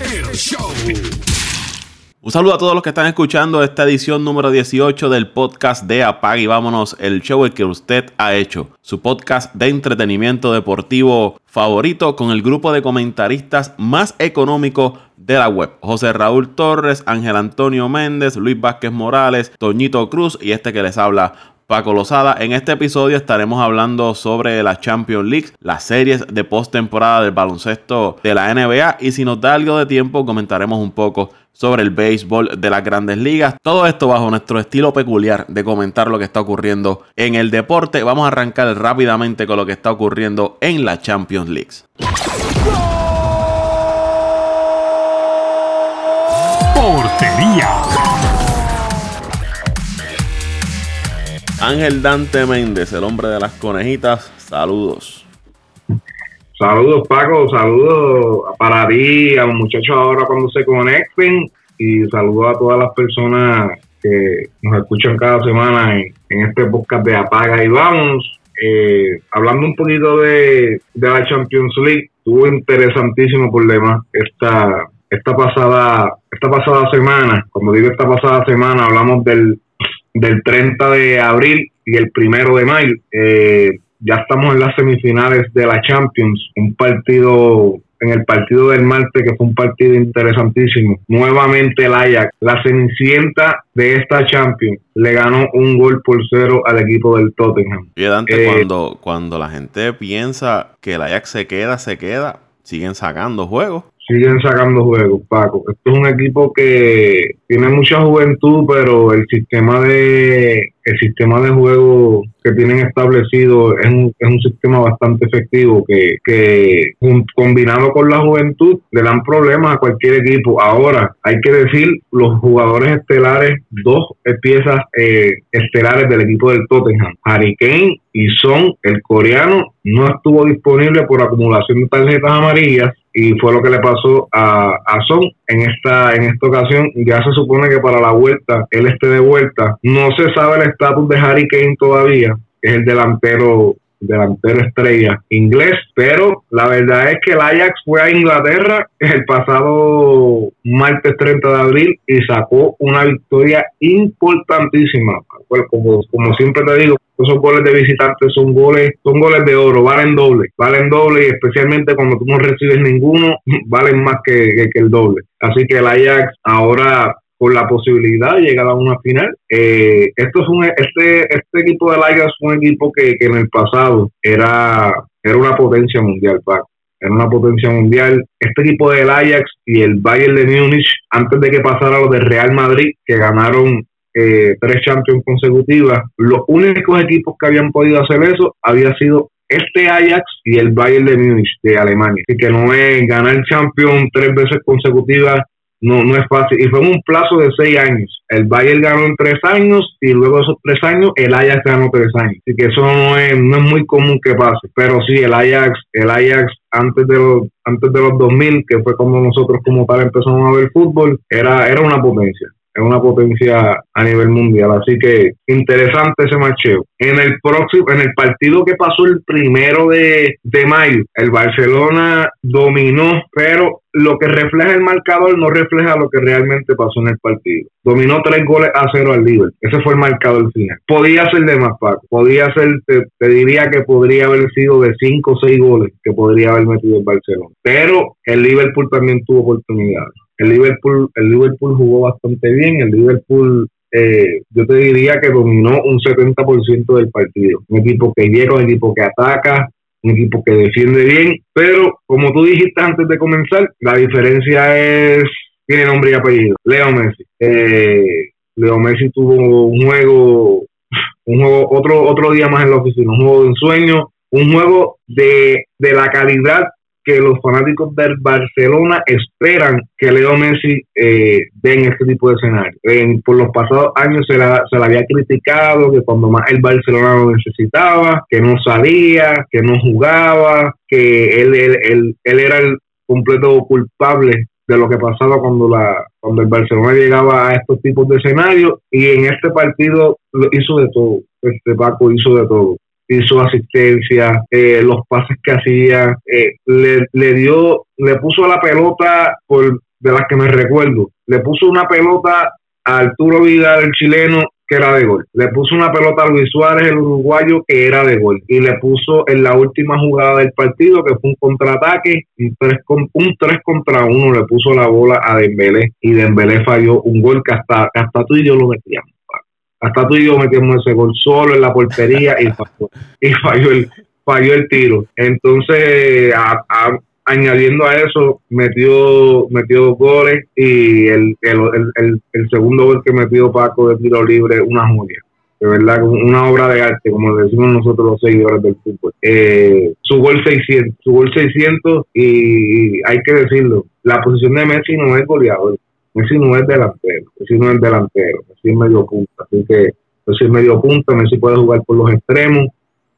el show. Un saludo a todos los que están escuchando esta edición número 18 del podcast de Apague y Vámonos, el show el que usted ha hecho. Su podcast de entretenimiento deportivo favorito con el grupo de comentaristas más económico de la web. José Raúl Torres, Ángel Antonio Méndez, Luis Vázquez Morales, Toñito Cruz y este que les habla, Paco Lozada. En este episodio estaremos hablando sobre la Champions League, las series de postemporada del baloncesto de la NBA y si nos da algo de tiempo comentaremos un poco sobre el béisbol de las grandes ligas. Todo esto bajo nuestro estilo peculiar de comentar lo que está ocurriendo en el deporte. Vamos a arrancar rápidamente con lo que está ocurriendo en la Champions League. Portería. Ángel Dante Méndez, el hombre de las conejitas, saludos. Saludos Paco, saludos para ti, a los muchachos ahora cuando se conecten y saludos a todas las personas que nos escuchan cada semana en, este podcast de Apaga y Vamos. Eh, hablando un poquito de, de la Champions League, tuvo interesantísimo problema esta, esta pasada esta pasada semana. Cuando digo esta pasada semana, hablamos del, del 30 de abril y el primero de mayo. Eh, ya estamos en las semifinales de la Champions, un partido en el partido del martes, que fue un partido interesantísimo. Nuevamente el Ajax, la cenicienta de esta Champions, le ganó un gol por cero al equipo del Tottenham. Y Dante, eh, cuando, cuando la gente piensa que el Ajax se queda, se queda, siguen sacando juegos siguen sacando juegos, Paco. Esto es un equipo que tiene mucha juventud, pero el sistema de el sistema de juego que tienen establecido es un, es un sistema bastante efectivo que, que combinado con la juventud le dan problemas a cualquier equipo. Ahora, hay que decir, los jugadores estelares, dos piezas eh, estelares del equipo del Tottenham, Harry Kane y Son, el coreano, no estuvo disponible por acumulación de tarjetas amarillas y fue lo que le pasó a, a Son en esta en esta ocasión ya se supone que para la vuelta él esté de vuelta no se sabe el estatus de Harry Kane todavía es el delantero delantero estrella inglés, pero la verdad es que el Ajax fue a Inglaterra el pasado martes 30 de abril y sacó una victoria importantísima. Como, como siempre te digo, esos goles de visitantes son goles, son goles de oro, valen doble, valen doble y especialmente cuando tú no recibes ninguno, valen más que, el doble. Así que el Ajax ahora con la posibilidad de llegar a una final. Eh, esto es un, este, este equipo de Ajax fue un equipo que, en el pasado era, era una potencia mundial, Paco. Era una potencia mundial. Este equipo del Ajax y el Bayern de Múnich, antes de que pasara lo de Real Madrid, que ganaron eh, tres Champions consecutivas, los únicos equipos que habían podido hacer eso había sido este Ajax y el Bayern de Múnich de Alemania. Así que no es ganar Champions tres veces consecutivas no, no es fácil. Y fue un plazo de seis años. El Bayern ganó en tres años y luego de esos tres años el Ajax ganó tres años. Así que eso no es, no es muy común que pase. Pero sí, el Ajax, el Ajax antes de los, antes de los 2000, que fue cuando nosotros como tal empezamos a ver fútbol, era, era una potencia es una potencia a nivel mundial. Así que interesante ese macheo. En el próximo, en el partido que pasó el primero de, de mayo, el Barcelona dominó, pero lo que refleja el marcador no refleja lo que realmente pasó en el partido. Dominó tres goles a cero al Liverpool. Ese fue el marcador final. Podía ser de más, Paco. Podía ser, te, te, diría que podría haber sido de cinco o seis goles que podría haber metido el Barcelona. Pero el Liverpool también tuvo oportunidades. El Liverpool, el Liverpool jugó bastante bien. El Liverpool, eh, yo te diría que dominó un 70% del partido. Un equipo que llega, un equipo que ataca, un equipo que defiende bien. Pero, como tú dijiste antes de comenzar, la diferencia es, tiene nombre y apellido. Leo Messi. Eh, Leo Messi tuvo un juego, un juego, otro, otro día más en la oficina, un juego de ensueño, un juego de, de la calidad que los fanáticos del Barcelona esperan que Leo Messi eh, den este tipo de escenario. por los pasados años se la, se había criticado que cuando más el Barcelona lo necesitaba, que no salía, que no jugaba, que él, él, él, era el completo culpable de lo que pasaba cuando la cuando el Barcelona llegaba a estos tipos de escenarios. Y en este partido hizo de todo. Este Paco hizo de todo hizo asistencia, eh, los pases que hacía, eh, le, le dio, le puso la pelota por de las que me recuerdo, le puso una pelota a Arturo Vidal, el chileno, que era de gol. Le puso una pelota a Luis Suárez, el uruguayo, que era de gol. Y le puso en la última jugada del partido, que fue un contraataque, un 3, un 3 contra 1, le puso la bola a Dembélé. Y Dembélé falló un gol que hasta, hasta tú y yo lo metíamos. Hasta tú y yo metíamos ese gol solo en la portería y falló, y falló, el, falló el tiro. Entonces, añadiendo a eso, metió, metió dos goles y el, el, el, segundo gol que metió Paco de tiro libre, una joya. De verdad, una obra de arte, como decimos nosotros los seguidores del fútbol. Eh, su gol 600, su gol 600 y, hay que decirlo, la posición de Messi no es goleador, Messi no es delantero, Messi no es delantero, Messi es medio punta, así que Messi es medio punta, Messi puede jugar por los extremos,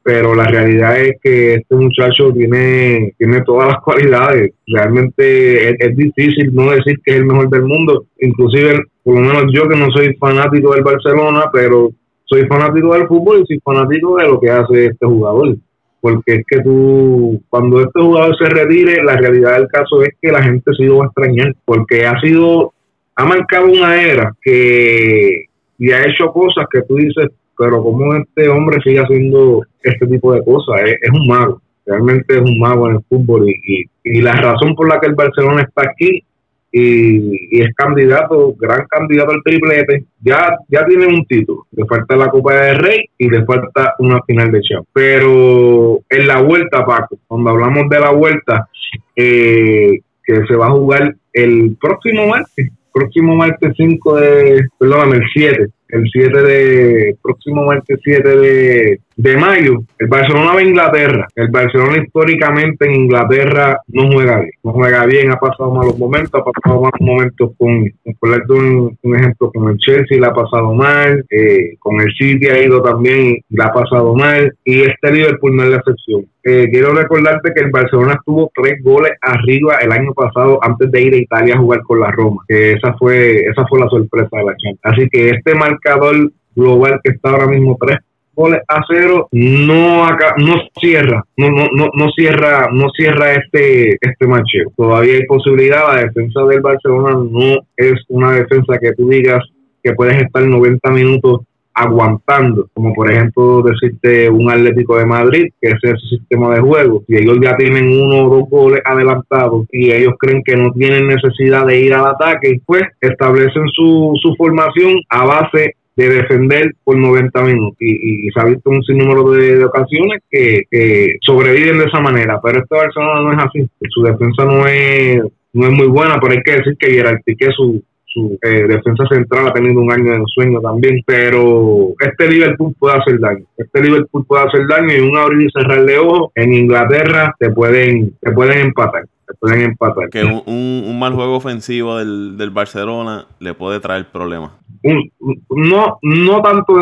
pero la realidad es que este muchacho tiene, tiene todas las cualidades. Realmente es, difícil no decir que es el mejor del mundo. Inclusive, por lo menos yo que no soy fanático del Barcelona, pero soy fanático del fútbol y soy fanático de lo que hace este jugador. Porque es que tú, cuando este jugador se retire, la realidad del caso es que la gente se lo va a extrañar, porque ha sido, ha marcado una era que y ha hecho cosas que tú dices, pero como este hombre sigue haciendo este tipo de cosas, es, un mago, realmente es un mago en el fútbol y, y, la razón por la que el Barcelona está aquí y, es candidato, gran candidato al triplete, ya, ya tiene un título, le falta la Copa de Rey y le falta una final de Champions. Pero en la vuelta, Paco, cuando hablamos de la vuelta, eh, que se va a jugar el próximo martes, próximo martes 5 de, perdóname, el 7, el 7 de, próximo martes 7 de, de mayo, el Barcelona va a Inglaterra. El Barcelona históricamente en Inglaterra no juega bien. No juega bien, ha pasado malos momentos, ha pasado malos momentos con, un, ejemplo, con el Chelsea le ha pasado mal, eh, con el City ha ido también, le ha pasado mal, y este Liverpool no es la excepción. Eh, quiero recordarte que el Barcelona estuvo tres goles arriba el año pasado antes de ir a Italia a jugar con la Roma. Que esa fue, esa fue la sorpresa de la Champions. Así que este marcador global que está ahora mismo tres goles a cero no acá, no cierra no, no, no, no cierra no cierra este este macheo. Todavía hay posibilidad la defensa del Barcelona no es una defensa que tú digas que puedes estar 90 minutos aguantando, como por ejemplo decirte un Atlético de Madrid, que es su sistema de juego, y ellos ya tienen uno o dos goles adelantados y ellos creen que no tienen necesidad de ir al ataque, pues establecen su, su formación a base de defender por 90 minutos. Y, se ha visto un sinnúmero de, ocasiones que, sobreviven de esa manera, pero esta Barcelona no es así, su defensa no es no es muy buena, pero hay que decir que Gerard su, su eh, defensa central ha tenido un año de sueño también, pero este Liverpool puede hacer daño, este Liverpool puede hacer daño y un abrir y cerrar de ojos en Inglaterra te pueden, te pueden empatar pueden empatar. Que un, un, mal juego ofensivo del, del, Barcelona le puede traer problemas. Un, no, no tanto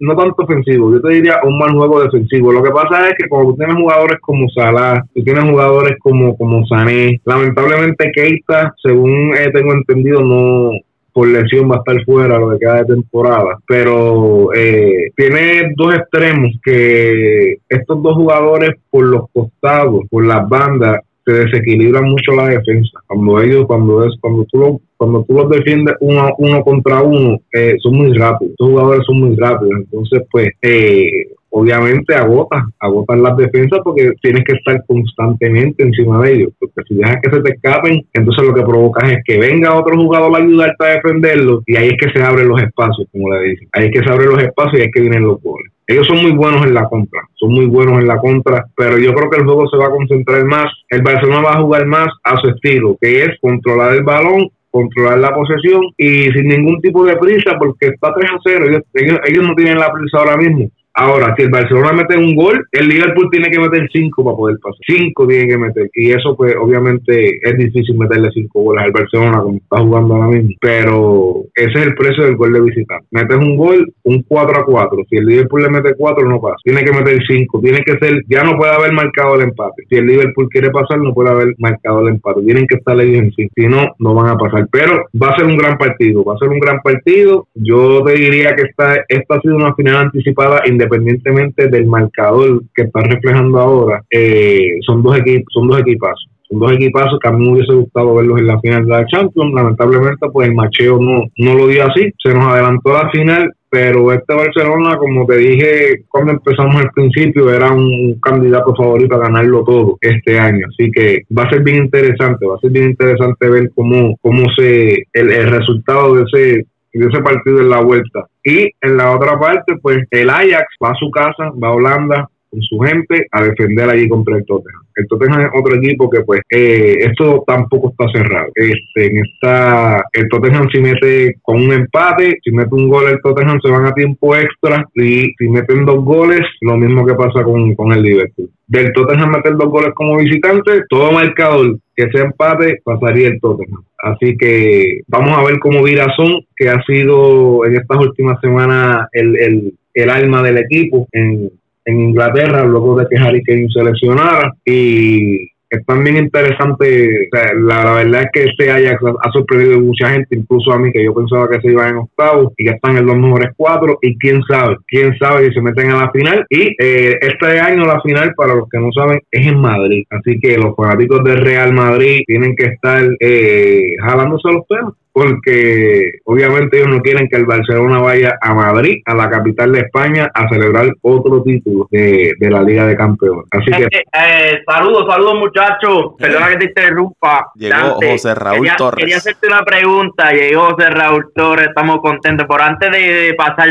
no tanto ofensivo, yo te diría un mal juego defensivo. Lo que pasa es que cuando tú tienes jugadores como Salah, tú tienes jugadores como, como Sané, lamentablemente Keita, según tengo entendido, no por lesión va a estar fuera lo que queda de temporada. Pero eh, tiene dos extremos que estos dos jugadores por los costados, por las bandas, se desequilibra mucho la defensa. Cuando ellos, cuando es, cuando tú lo, cuando tú los defiendes uno, uno contra uno, eh, son muy rápidos. Los jugadores son muy rápidos. Entonces, pues, eh, obviamente agota, agotan las defensas porque tienes que estar constantemente encima de ellos. Porque si dejas que se te escapen, entonces lo que provocas es que venga otro jugador a ayudarte a defenderlo y ahí es que se abren los espacios, como le dicen. Ahí es que se abren los espacios y ahí es que vienen los goles. Ellos son muy buenos en la contra, son muy buenos en la contra, pero yo creo que el juego se va a concentrar más. El Barcelona va a jugar más a su estilo, que es controlar el balón controlar la posesión y sin ningún tipo de prisa porque está 3 a 0. Ellos, ellos, no tienen la prisa ahora mismo. Ahora, si el Barcelona mete un gol, el Liverpool tiene que meter cinco para poder pasar. Cinco tiene que meter. Y eso, pues, obviamente es difícil meterle cinco goles al Barcelona como está jugando ahora mismo. Pero ese es el precio del gol de visitante. Metes un gol, un 4 a 4. Si el Liverpool le mete 4, no pasa. Tiene que meter cinco. Tiene que ser, ya no puede haber marcado el empate. Si el Liverpool quiere pasar, no puede haber marcado el empate. Tienen que estar ahí en sí. Si no, no van a pasar. Pero va a ser un gran partido. Va a ser un gran partido. Yo te diría que esta, esta ha sido una final anticipada independiente independientemente del marcador que está reflejando ahora, eh, son dos equipos, son dos equipazos. Son dos equipazos que a mí me hubiese gustado verlos en la final de la Champions. Lamentablemente, pues el macheo no, no lo dio así. Se nos adelantó la final pero este Barcelona, como te dije cuando empezamos al principio, era un candidato favorito a ganarlo todo este año. Así que va a ser bien interesante, va a ser bien interesante ver cómo, cómo se el, el resultado de ese de ese partido en la vuelta. Y en la otra parte, pues el Ajax va a su casa, va a Holanda, con su gente a defender allí contra el Tottenham. El Tottenham es otro equipo que pues eh, esto tampoco está cerrado. Este, en esta, el Tottenham si mete con un empate, si mete un gol el Tottenham se van a tiempo extra y si meten dos goles, lo mismo que pasa con, con el Liverpool. Del Tottenham meter dos goles como visitante, todo marcador que sea empate, pasaría el Tottenham. Así que vamos a ver cómo Virazón, que ha sido en estas últimas semanas el, el, el alma del equipo en, en Inglaterra luego de que Harry Kane se lesionara. Y es también interesante, la, verdad es que este Ajax ha, sorprendido a mucha gente, incluso a mí que yo pensaba que se iba en octavos y que están en los mejores cuatro y quién sabe, quién sabe si se meten a la final. Y eh, este año la final para los que no saben es en Madrid, así que los fanáticos del Real Madrid tienen que estar eh, jalándose los pelos porque obviamente ellos no quieren que el Barcelona vaya a Madrid, a la capital de España, a celebrar otro título de, la Liga de Campeones. Así que... Eh, saludos, saludos muchachos. Perdona que te interrumpa. Llegó José Raúl Torres. Quería hacerte una pregunta. Llegó José Raúl Torres, estamos contentos. Por antes de, pasar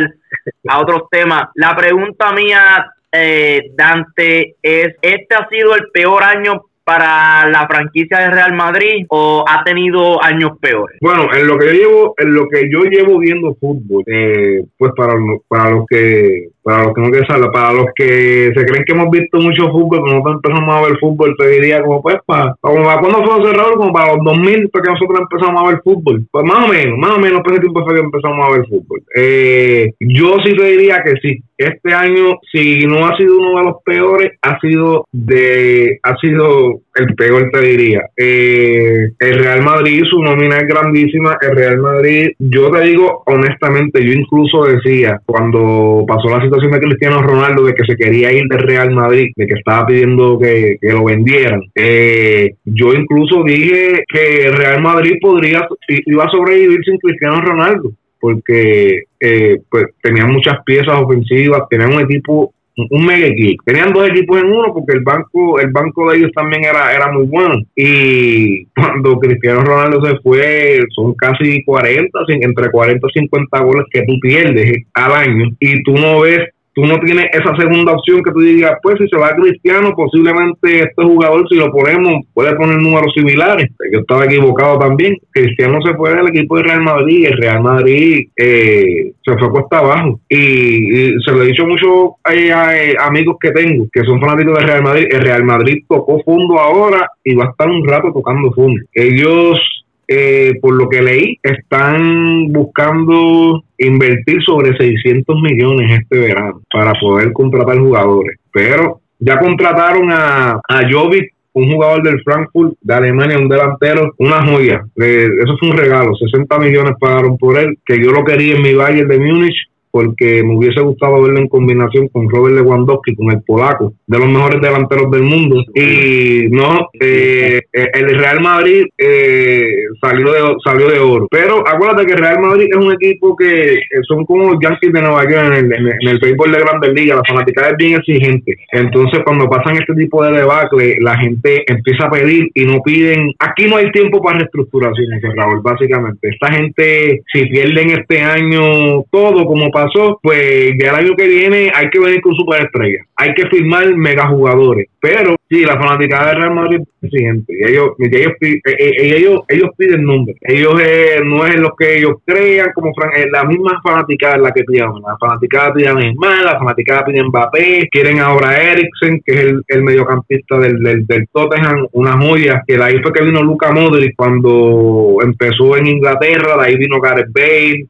a otros temas, la pregunta mía, eh, Dante, es, ¿este ha sido el peor año para la franquicia de Real Madrid o ha tenido años peores? Bueno, en lo que yo llevo, en lo que yo llevo viendo fútbol, eh, pues para, para los que para los que no quieren saber, para los que se creen que hemos visto mucho fútbol, como nosotros empezamos a ver fútbol, te diría como pues para, como para cuando fue cerrado, como para los 2000 fue que nosotros empezamos a ver fútbol. Pues más o menos, más o menos por ese tiempo fue que empezamos a ver fútbol. Eh, yo sí te diría que sí. Este año, si no ha sido uno de los peores, ha sido de, ha sido el peor te diría. Eh, el Real Madrid, su nómina es grandísima. El Real Madrid, yo te digo honestamente, yo incluso decía cuando pasó la situación de Cristiano Ronaldo de que se quería ir del Real Madrid, de que estaba pidiendo que, lo vendieran. Eh, yo incluso dije que Real Madrid podría iba a sobrevivir sin Cristiano Ronaldo porque eh, pues tenían muchas piezas ofensivas, tenían un equipo un mega equipo. Tenían dos equipos en uno porque el banco, el banco de ellos también era, era muy bueno. Y cuando Cristiano Ronaldo se fue, son casi 40, entre 40 y 50 goles que tú pierdes al año. Y tú no ves tú no tienes esa segunda opción que tú digas, pues si se va Cristiano, posiblemente este jugador, si lo ponemos, puede poner números similares. Yo estaba equivocado también. Cristiano se fue del equipo de Real Madrid y el Real Madrid eh, se fue cuesta abajo. Y, se lo he dicho mucho a, a, amigos que tengo, que son fanáticos del Real Madrid. El Real Madrid tocó fondo ahora y va a estar un rato tocando fondo. Ellos eh, por lo que leí, están buscando invertir sobre 600 millones este verano para poder contratar jugadores. Pero ya contrataron a, a Jovic, un jugador del Frankfurt de Alemania, un delantero, una joya. Eh, eso fue un regalo, 60 millones pagaron por él, que yo lo quería en mi Bayern de Múnich porque me hubiese gustado verlo en combinación con Robert Lewandowski, con el polaco, de los mejores delanteros del mundo. Y no, eh, eh, el Real Madrid eh, salió, de, salió de oro. Pero acuérdate que el Real Madrid es un equipo que son como los Yankees de Nueva York en el, en el béisbol de Grandes Ligas. La fanática es bien exigente. Entonces, cuando pasan este tipo de debacle, la gente empieza a pedir y no piden. Aquí no hay tiempo para reestructuración, Raúl, básicamente. Esta gente, si pierden este año todo como para pasó, pues ya el año que viene hay que venir con superestrellas, hay que firmar megajugadores. Pero sí, la fanática de Real Madrid es siguiente. Ellos, ellos, eh, eh, ellos, ellos piden nombres. Ellos eh, no es lo que ellos crean, como la misma fanática es la que piden. La fanática piden Neymar, la fanática piden Mbappé, quieren ahora Eriksen, que es el, mediocampista del, del, del, Tottenham, una joya, que de ahí fue que vino Luca Modric cuando empezó en Inglaterra, de ahí vino Gareth Bale.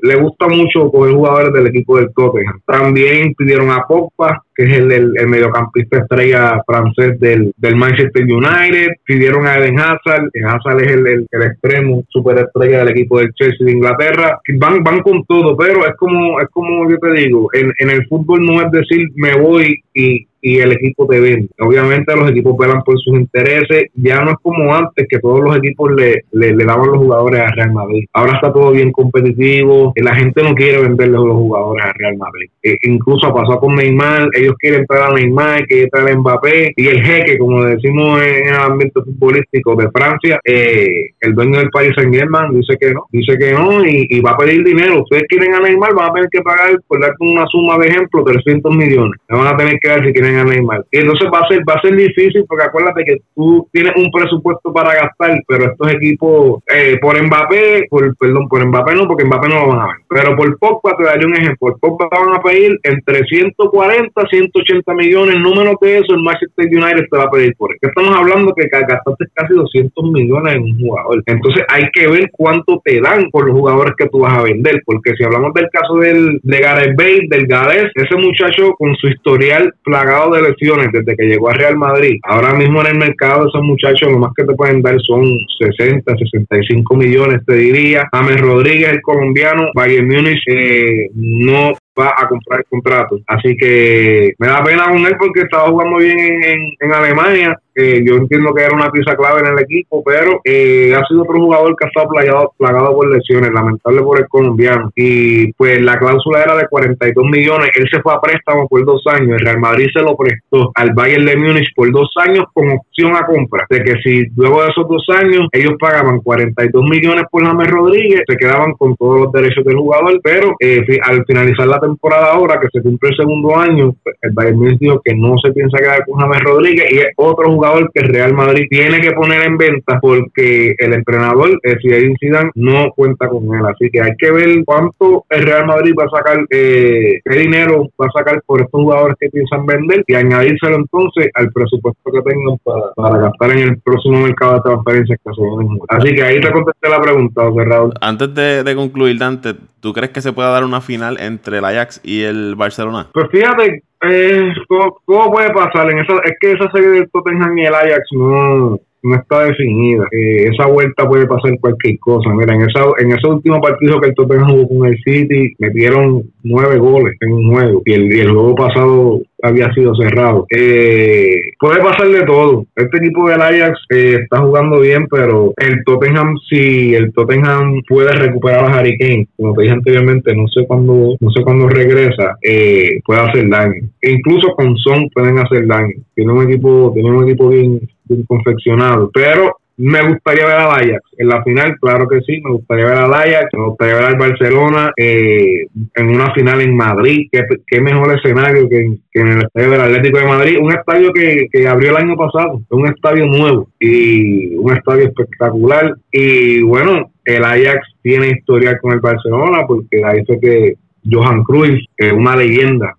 le gusta mucho coger jugadores del equipo del Tottenham. También pidieron a Pogba, es el, el, mediocampista estrella francés del, del, Manchester United. Pidieron a Eden Hazard. Hazard es el, el, el extremo superestrella del equipo del Chelsea de Inglaterra. Van, van con todo, pero es como, es como yo te digo, en, en el fútbol no es decir me voy y, y el equipo te vende. Obviamente los equipos velan por sus intereses. Ya no es como antes que todos los equipos le, le, daban los jugadores a Real Madrid. Ahora está todo bien competitivo. La gente no quiere venderle los jugadores a Real Madrid. E incluso pasó con Neymar. Ellos quieren traer a Neymar, quieren traer a Mbappé. Y el jeque, como decimos en el ambiente futbolístico de Francia, eh, el dueño del país Saint Germain dice que no. Dice que no y, va a pedir dinero. Ustedes quieren a Neymar, van a tener que pagar, por darte una suma de ejemplo, 300 millones. Le van a tener que dar si quieren a Neymar. Y entonces va a ser va a ser difícil porque acuérdate que tú tienes un presupuesto para gastar, pero estos equipos eh, por Mbappé, por perdón, por Mbappé no, porque Mbappé no lo van a ver. Pero por Pogba te daré un ejemplo. Por Pogba van a pedir entre 140 180 millones, no menos que eso, el Manchester United te va a pedir por él. Estamos hablando que gastaste casi 200 millones en un jugador. Entonces hay que ver cuánto te dan por los jugadores que tú vas a vender, porque si hablamos del caso del de Gareth Bale, del Gales, ese muchacho con su historial plagado de lesiones desde que llegó a Real Madrid, ahora mismo en el mercado esos muchachos lo más que te pueden dar son 60, 65 millones, te diría. James Rodríguez, el colombiano, Bayern Múnich, eh, no va a comprar el contrato. Así que me da pena con él porque estaba jugando bien en, en Alemania yo entiendo que era una pieza clave en el equipo, pero eh, ha sido otro jugador que ha estado plagado, plagado por lesiones, lamentable por el colombiano. Y pues la cláusula era de 42 millones, él se fue a préstamo por dos años, el Real Madrid se lo prestó al Bayern de Múnich por dos años con opción a compra, de que si luego de esos dos años ellos pagaban 42 millones por James Rodríguez, se quedaban con todos los derechos del jugador, pero eh, al finalizar la temporada ahora, que se cumple el segundo año, pues, el Bayern Múnich dijo que no se piensa quedar con James Rodríguez y es otro jugador que Real Madrid tiene que poner en venta porque el entrenador, el Zinedine Zidane, no cuenta con él. Así que hay que ver cuánto el Real Madrid va a sacar, eh, qué dinero va a sacar por estos jugadores que piensan vender y añadírselo entonces al presupuesto que tengan para, para gastar en el próximo mercado de transferencias que se. Así que ahí te contesté la pregunta, José Raúl. Antes de, de concluir, Dante, ¿tú crees que se pueda dar una final entre el Ajax y el Barcelona? Pues fíjate, eh, ¿cómo, puede pasar? En esa, es que esa serie del Tottenham y el Ajax no, no está definida. Eh, esa vuelta puede pasar cualquier cosa. Mira, en, esa, en ese último partido que el Tottenham jugó con el City, metieron nueve goles en un juego y el, y el juego pasado había sido cerrado. Eh, puede pasar de todo. Este equipo del Ajax eh, está jugando bien, pero el Tottenham, si el Tottenham puede recuperar a Harry Kane, como te dije anteriormente, no sé cuándo, no sé cuándo regresa, eh, puede hacer daño. E incluso con Son pueden hacer daño. Tiene un equipo, tiene un equipo bien, confeccionado. Pero me gustaría ver a Ajax en la final, claro que sí. Me gustaría ver a Ajax, me gustaría ver al Barcelona eh, en una final en Madrid. Qué, qué mejor escenario que, en el estadio del Atlético de Madrid. Un estadio que, que abrió el año pasado, un estadio nuevo y un estadio espectacular. Y bueno, el Ajax tiene historia con el Barcelona porque ahí fue que Johan Cruyff, es una leyenda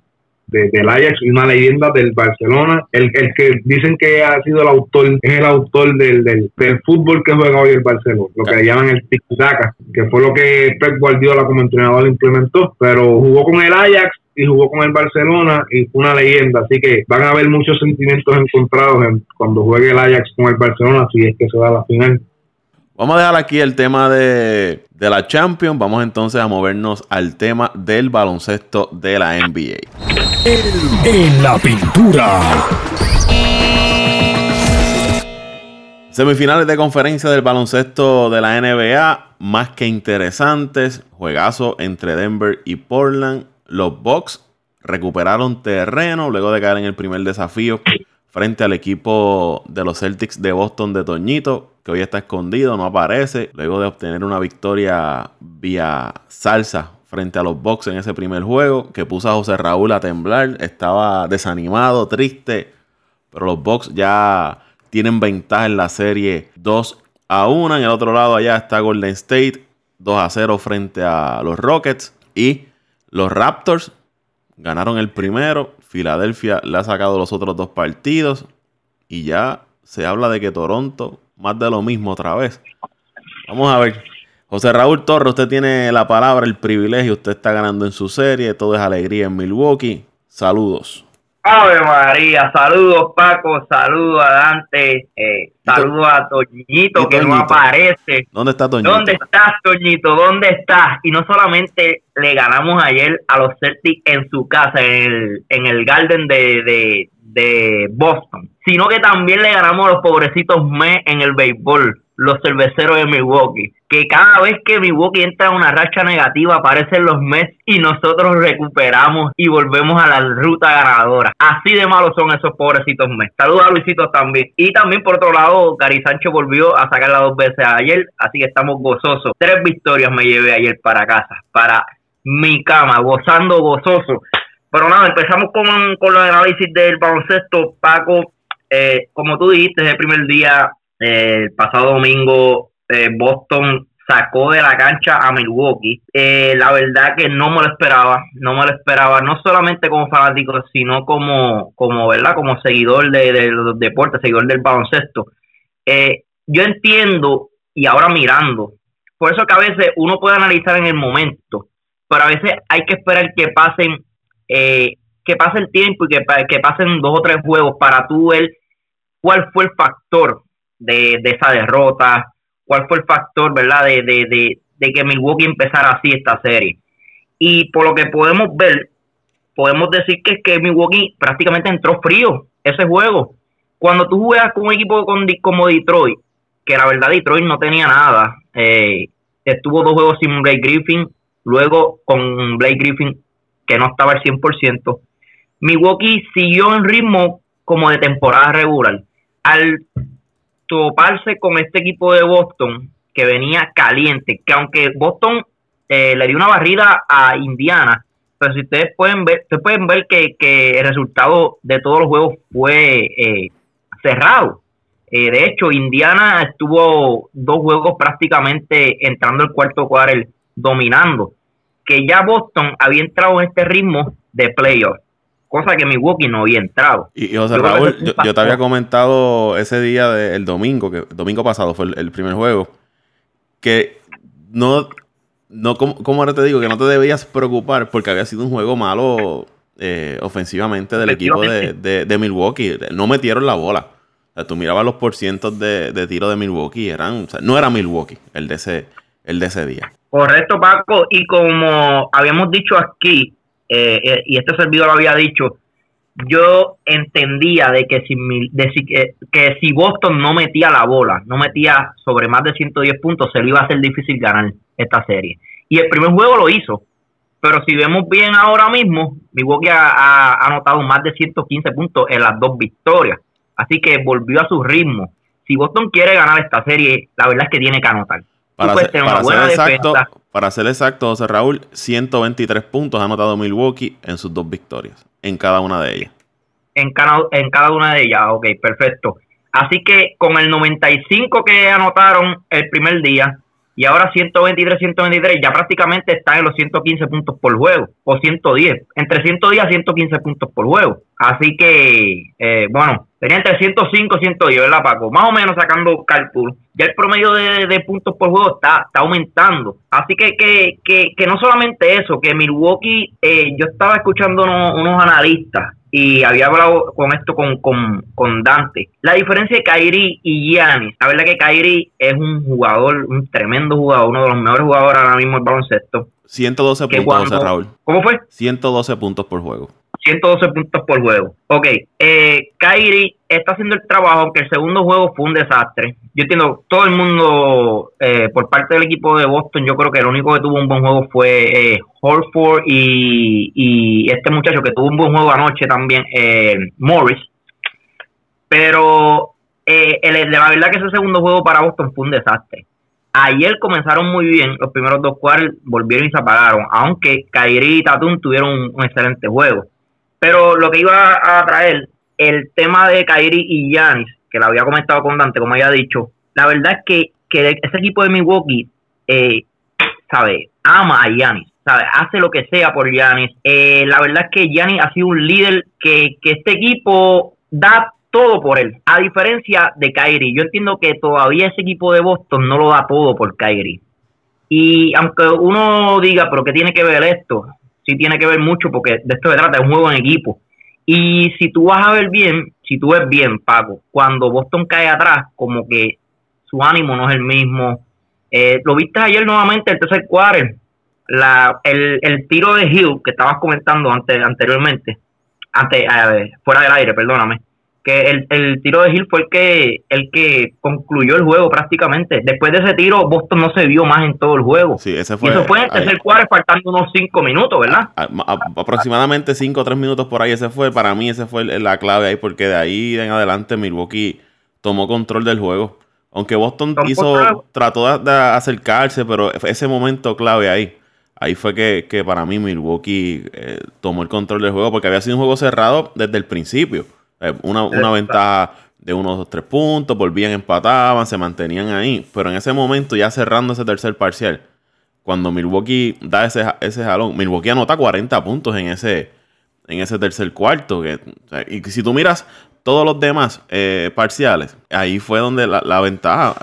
de, del Ajax y una leyenda del Barcelona. El, el que dicen que ha sido el autor, es el autor del, del, fútbol que juega hoy el Barcelona, lo que le llaman el tic que fue lo que Pep Guardiola como entrenador implementó, pero jugó con el Ajax y jugó con el Barcelona y fue una leyenda, así que van a haber muchos sentimientos encontrados cuando juegue el Ajax con el Barcelona, si es que se va a la final. Vamos a dejar aquí el tema de, la Champions. Vamos entonces a movernos al tema del baloncesto de la NBA. En la pintura. Semifinales de conferencia del baloncesto de la NBA, más que interesantes. Juegazo entre Denver y Portland. Los Bucks recuperaron terreno luego de caer en el primer desafío frente al equipo de los Celtics de Boston de Toñito que hoy está escondido, no aparece, luego de obtener una victoria vía salsa frente a los Bucks en ese primer juego, que puso a José Raúl a temblar, estaba desanimado, triste, pero los Bucks ya tienen ventaja en la serie 2 a 1. En el otro lado allá está Golden State 2 a 0 frente a los Rockets y los Raptors ganaron el primero. Filadelfia le ha sacado los otros dos partidos y ya se habla de que Toronto más de lo mismo otra vez. Vamos a ver. José Raúl Torres, usted tiene la palabra, el privilegio, usted está ganando en su serie, todo es alegría en Milwaukee. Saludos. Ave María, saludos Paco, saludos a Dante, eh, saludos a Toñito que no aparece. ¿Dónde está Toñito? ¿Dónde estás, Toñito? ¿Dónde estás? Y no solamente le ganamos ayer a los Celtics en su casa, en el, en el Garden de, de, de Boston, sino que también le ganamos a los pobrecitos Mets en el béisbol los cerveceros de Milwaukee, que cada vez que Milwaukee entra en una racha negativa aparecen los Mets y nosotros recuperamos y volvemos a la ruta ganadora. Así de malos son esos pobrecitos Mets. Saludos a Luisito también. Y también por otro lado, Gary Sánchez volvió a sacarla dos veces ayer, así que estamos gozosos. Tres victorias me llevé ayer para casa, para mi cama, gozando gozoso. Pero nada, empezamos con, con el análisis del baloncesto. Paco, eh, como tú dijiste, es el primer día el pasado domingo eh, Boston sacó de la cancha a Milwaukee. Eh, la verdad que no me lo esperaba, no me lo esperaba, no solamente como fanático, sino como, como ¿verdad? Como seguidor de, los deportes, seguidor del baloncesto. Eh, yo entiendo, y ahora mirando, por eso que a veces uno puede analizar en el momento, pero a veces hay que esperar que pasen, que pase el tiempo y que, que pasen dos o tres juegos para tú ver cuál fue el factor de, esa derrota? ¿Cuál fue el factor, verdad, de, de, de, que Milwaukee empezara así esta serie? Y por lo que podemos ver, podemos decir que que Milwaukee prácticamente entró frío ese juego. Cuando tú juegas con un equipo como Detroit, que la verdad Detroit no tenía nada, eh, estuvo dos juegos sin Blake Griffin, luego con Blake Griffin que no estaba al 100%, Milwaukee siguió en ritmo como de temporada regular. Al toparse con este equipo de Boston que venía caliente, que aunque Boston eh, le dio una barrida a Indiana, pero si ustedes pueden ver, ustedes pueden ver que, el resultado de todos los juegos fue eh, cerrado. Eh, de hecho, Indiana estuvo dos juegos prácticamente entrando el cuarto cuadro dominando, que ya Boston había entrado en este ritmo de playoff cosa que Milwaukee no había entrado. Y, José Raúl, yo, te había comentado ese día del domingo, que el domingo pasado fue el, primer juego, que no, no como, ahora te digo, que no te debías preocupar porque había sido un juego malo eh, ofensivamente del equipo de, Milwaukee. No metieron la bola. O sea, tú mirabas los porcientos de, de tiro de Milwaukee, eran, no era Milwaukee el de ese, el de ese día. Correcto, Paco. Y como habíamos dicho aquí, eh, eh, y este servidor lo había dicho, yo entendía de que si, que, si Boston no metía la bola, no metía sobre más de 110 puntos, se le iba a hacer difícil ganar esta serie. Y el primer juego lo hizo, pero si vemos bien ahora mismo, Milwaukee ha, ha anotado más de 115 puntos en las dos victorias, así que volvió a su ritmo. Si Boston quiere ganar esta serie, la verdad es que tiene que anotar. Para, ser, exacto, para ser exacto, José Raúl, 123 puntos ha anotado Milwaukee en sus dos victorias, en cada una de ellas. En cada, en cada una de ellas, ok, perfecto. Así que con el 95 que anotaron el primer día, y ahora 123, 123, ya prácticamente están en los 115 puntos por juego, o 110, entre 110 a 115 puntos por juego. Así que, eh, bueno, tenía entre 105 y 110, ¿verdad, Paco? Más o menos sacando cálculo. Ya el promedio de, puntos por juego está, está aumentando. Así que, que, que, que no solamente eso, que Milwaukee, eh, yo estaba escuchando unos analistas y había hablado con esto con, con, Dante. La diferencia de Kairi y Giannis, la verdad que Kairi es un jugador, un tremendo jugador, uno de los mejores jugadores ahora mismo del baloncesto. 112 puntos, Raúl. ¿Cómo fue? 112 puntos por juego. 112 puntos por juego. Ok, eh, Kairi está haciendo el trabajo, aunque el segundo juego fue un desastre. Yo entiendo, todo el mundo, eh, por parte del equipo de Boston, yo creo que el único que tuvo un buen juego fue eh, Horford y, este muchacho que tuvo un buen juego anoche también, eh, Morris. Pero eh, la verdad que ese segundo juego para Boston fue un desastre. Ayer comenzaron muy bien, los primeros dos cuartos volvieron y se apagaron, aunque Kairi y Tatum tuvieron un excelente juego. Pero lo que iba a traer, el tema de Kairi y Yanis, que lo había comentado con Dante, como había dicho, la verdad es que, que ese equipo de Milwaukee, eh, ¿sabe? Ama a Yanis, ¿sabe? Hace lo que sea por Yanis. Eh, la verdad es que Yanis ha sido un líder que, que este equipo da todo por él, a diferencia de Kyrie. Yo entiendo que todavía ese equipo de Boston no lo da todo por Kyrie. Y aunque uno diga, pero ¿qué tiene que ver esto? Sí tiene que ver mucho porque de esto se trata, es un juego en equipo. Y si tú vas a ver bien, si tú ves bien, Paco, cuando Boston cae atrás, como que su ánimo no es el mismo. Eh, lo viste ayer nuevamente, el tercer quarter, la, el, el tiro de Hill que estabas comentando antes, anteriormente, antes, eh, fuera del aire, perdóname que el, el tiro de Hill fue el que el que concluyó el juego prácticamente. Después de ese tiro, Boston no se vio más en todo el juego. Sí, ese fue. Y eso fue en el tercer cuarto, faltando unos cinco minutos, ¿verdad? aproximadamente cinco o tres minutos por ahí. Ese fue, para mí, ese fue la clave ahí, porque de ahí en adelante Milwaukee tomó control del juego. Aunque Boston hizo, trató de acercarse, pero ese momento clave ahí. Ahí fue que, que para mí Milwaukee eh, tomó el control del juego, porque había sido un juego cerrado desde el principio. Eh, una, una ventaja de unos o tres puntos, volvían, empataban, se mantenían ahí. Pero en ese momento, ya cerrando ese tercer parcial, cuando Milwaukee da ese, ese jalón, Milwaukee anota 40 puntos en ese, en ese tercer cuarto. Que, y si tú miras todos los demás eh, parciales, ahí fue donde la, ventaja,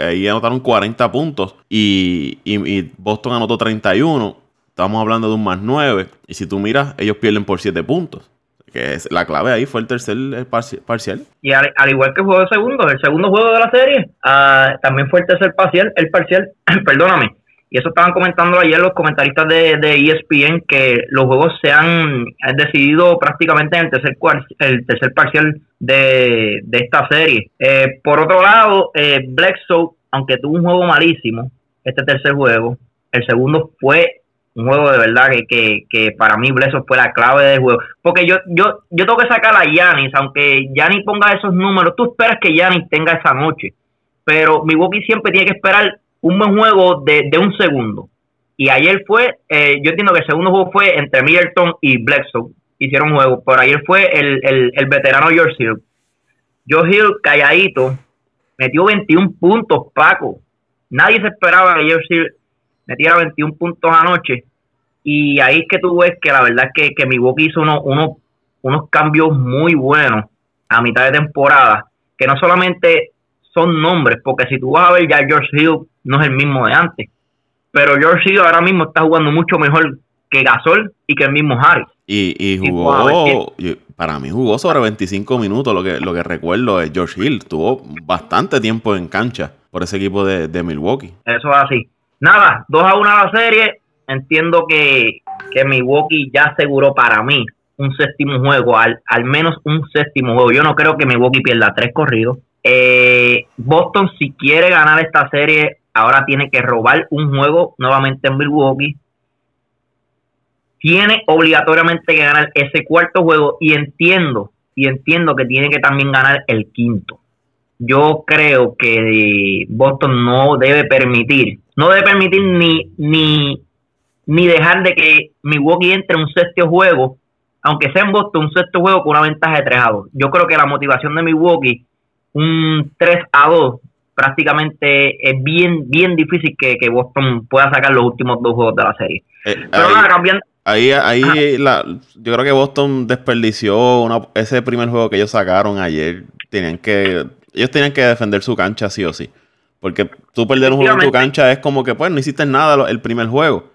ahí anotaron 40 puntos y, y, Boston anotó 31. Estamos hablando de un más 9. Y si tú miras, ellos pierden por 7 puntos que es la clave ahí fue el tercer parcial. Y al, igual que el juego de segundo, el segundo juego de la serie, ah, también fue el tercer parcial, el parcial, perdóname. Y eso estaban comentando ayer los comentaristas de, de ESPN que los juegos se han, decidido prácticamente en el tercer, el tercer parcial de, esta serie. Eh, por otro lado, eh, Bledsoe, aunque tuvo un juego malísimo, este tercer juego, el segundo fue un juego de verdad que, que, para mí Blesso fue la clave del juego. Porque yo, yo, yo tengo que sacar a Yanis, aunque Yanis ponga esos números, tú esperas que Yanis tenga esa noche. Pero Milwaukee siempre tiene que esperar un buen juego de, un segundo. Y ayer fue, eh, yo entiendo que el segundo juego fue entre Middleton y Bledsoe. Hicieron juego, pero ayer fue el, el, el veterano George Hill. George Hill, calladito, metió 21 puntos, Paco. Nadie se esperaba que George Hill metiera 21 puntos anoche. Y ahí es que tú ves que la verdad es que, que Milwaukee hizo uno, unos cambios muy buenos a mitad de temporada, que no solamente son nombres, porque si tú vas a ver ya George Hill no es el mismo de antes, pero George Hill ahora mismo está jugando mucho mejor que Gasol y que el mismo Harris. Y, y jugó, para mí jugó sobre 25 minutos, lo que, lo que recuerdo es George Hill, tuvo bastante tiempo en cancha por ese equipo de, de Milwaukee. Eso es así. Nada, 2 a 1 la serie. Entiendo que, que Milwaukee ya aseguró para mí un séptimo juego, al, al menos un séptimo juego. Yo no creo que Milwaukee pierda tres corridos. Eh, Boston, si quiere ganar esta serie, ahora tiene que robar un juego nuevamente en Milwaukee. Tiene obligatoriamente que ganar ese cuarto juego y entiendo, y entiendo que tiene que también ganar el quinto. Yo creo que Boston no debe permitir no debe permitir ni, ni, ni dejar de que Milwaukee entre un sexto juego, aunque sea en Boston, un sexto juego con una ventaja de 3 a 2. Yo creo que la motivación de Milwaukee, un 3 a 2, prácticamente es bien, bien difícil que, Boston pueda sacar los últimos dos juegos de la serie. Eh, Pero ahí, nada, cambiando. Ahí, ahí la, yo creo que Boston desperdició ese primer juego que ellos sacaron ayer. Tenían que, ellos tenían que defender su cancha sí o sí. Porque tú perder un juego en tu cancha es como que, pues, no hiciste nada el primer juego.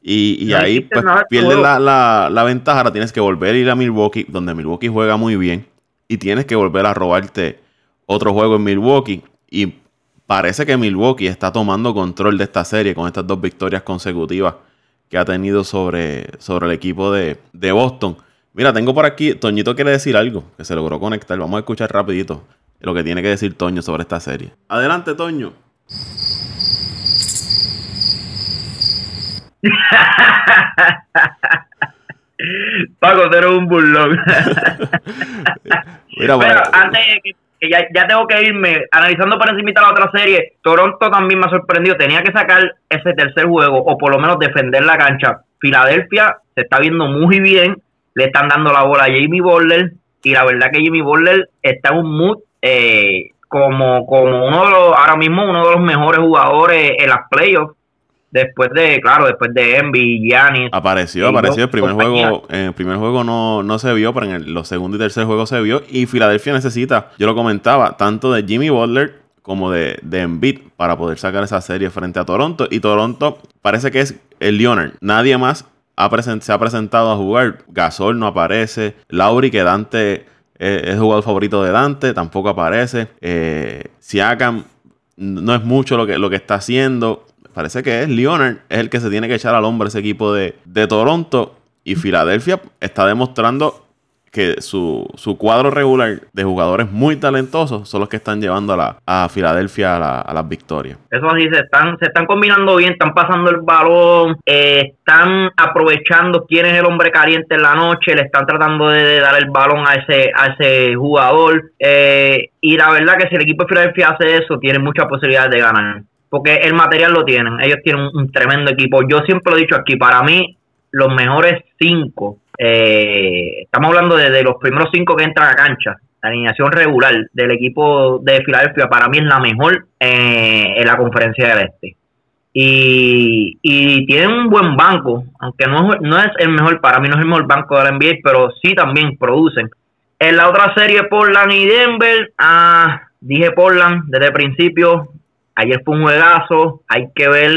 Y, ahí pues, pierdes la, la, ventaja. Ahora tienes que volver a ir a Milwaukee, donde Milwaukee juega muy bien. Y tienes que volver a robarte otro juego en Milwaukee. Y parece que Milwaukee está tomando control de esta serie con estas dos victorias consecutivas que ha tenido sobre, sobre el equipo de, de Boston. Mira, tengo por aquí, Toñito quiere decir algo que se logró conectar. Vamos a escuchar rapidito lo que tiene que decir Toño sobre esta serie. Adelante, Toño. Paco, tú eres un burlón. Mira, Pero antes que ya, ya, tengo que irme, analizando por encima la otra serie, Toronto también me ha sorprendido. Tenía que sacar ese tercer juego, o por lo menos defender la cancha. Filadelfia se está viendo muy bien, le están dando la bola a Jamie Butler, y la verdad que Jamie Butler está en un mood eh, como, como uno de los, ahora mismo uno de los mejores jugadores en las playoffs. Después de, claro, después de Envy, Giannis. Apareció, apareció. El primer juego, en el primer juego no, no se vio, pero en el, los segundo y tercer juego se vio. Y Filadelfia necesita, yo lo comentaba, tanto de Jimmy Butler como de, de Embiid para poder sacar esa serie frente a Toronto. Y Toronto parece que es el Leonard. Nadie más se ha presentado a jugar. Gasol no aparece. Lauri, que Dante es jugador favorito de Dante, tampoco aparece. Eh, Siakam no es mucho lo que, lo que está haciendo. Parece que es Leonard, es el que se tiene que echar al hombro ese equipo de, de Toronto. Y Filadelfia está demostrando que su, cuadro regular de jugadores muy talentosos son los que están llevando a, la, a Filadelfia a, las victorias. Eso sí, se están, se están combinando bien, están pasando el balón, eh, están aprovechando quién es el hombre caliente en la noche, le están tratando de, dar el balón a ese, a ese jugador. Eh, y la verdad que si el equipo de Filadelfia hace eso, tiene muchas posibilidades de ganar. Porque el material lo tienen, ellos tienen un tremendo equipo. Yo siempre lo he dicho aquí, para mí los mejores cinco eh, estamos hablando de, los primeros cinco que entran a cancha. La alineación regular del equipo de Filadelfia para mí es la mejor eh, en la conferencia del Este. Y, tienen un buen banco, aunque no, no es el mejor, para mí no es el mejor banco de la NBA, pero sí también producen. En la otra serie, Portland y Denver, ah, dije Portland desde el principio, ayer fue un juegazo, hay que ver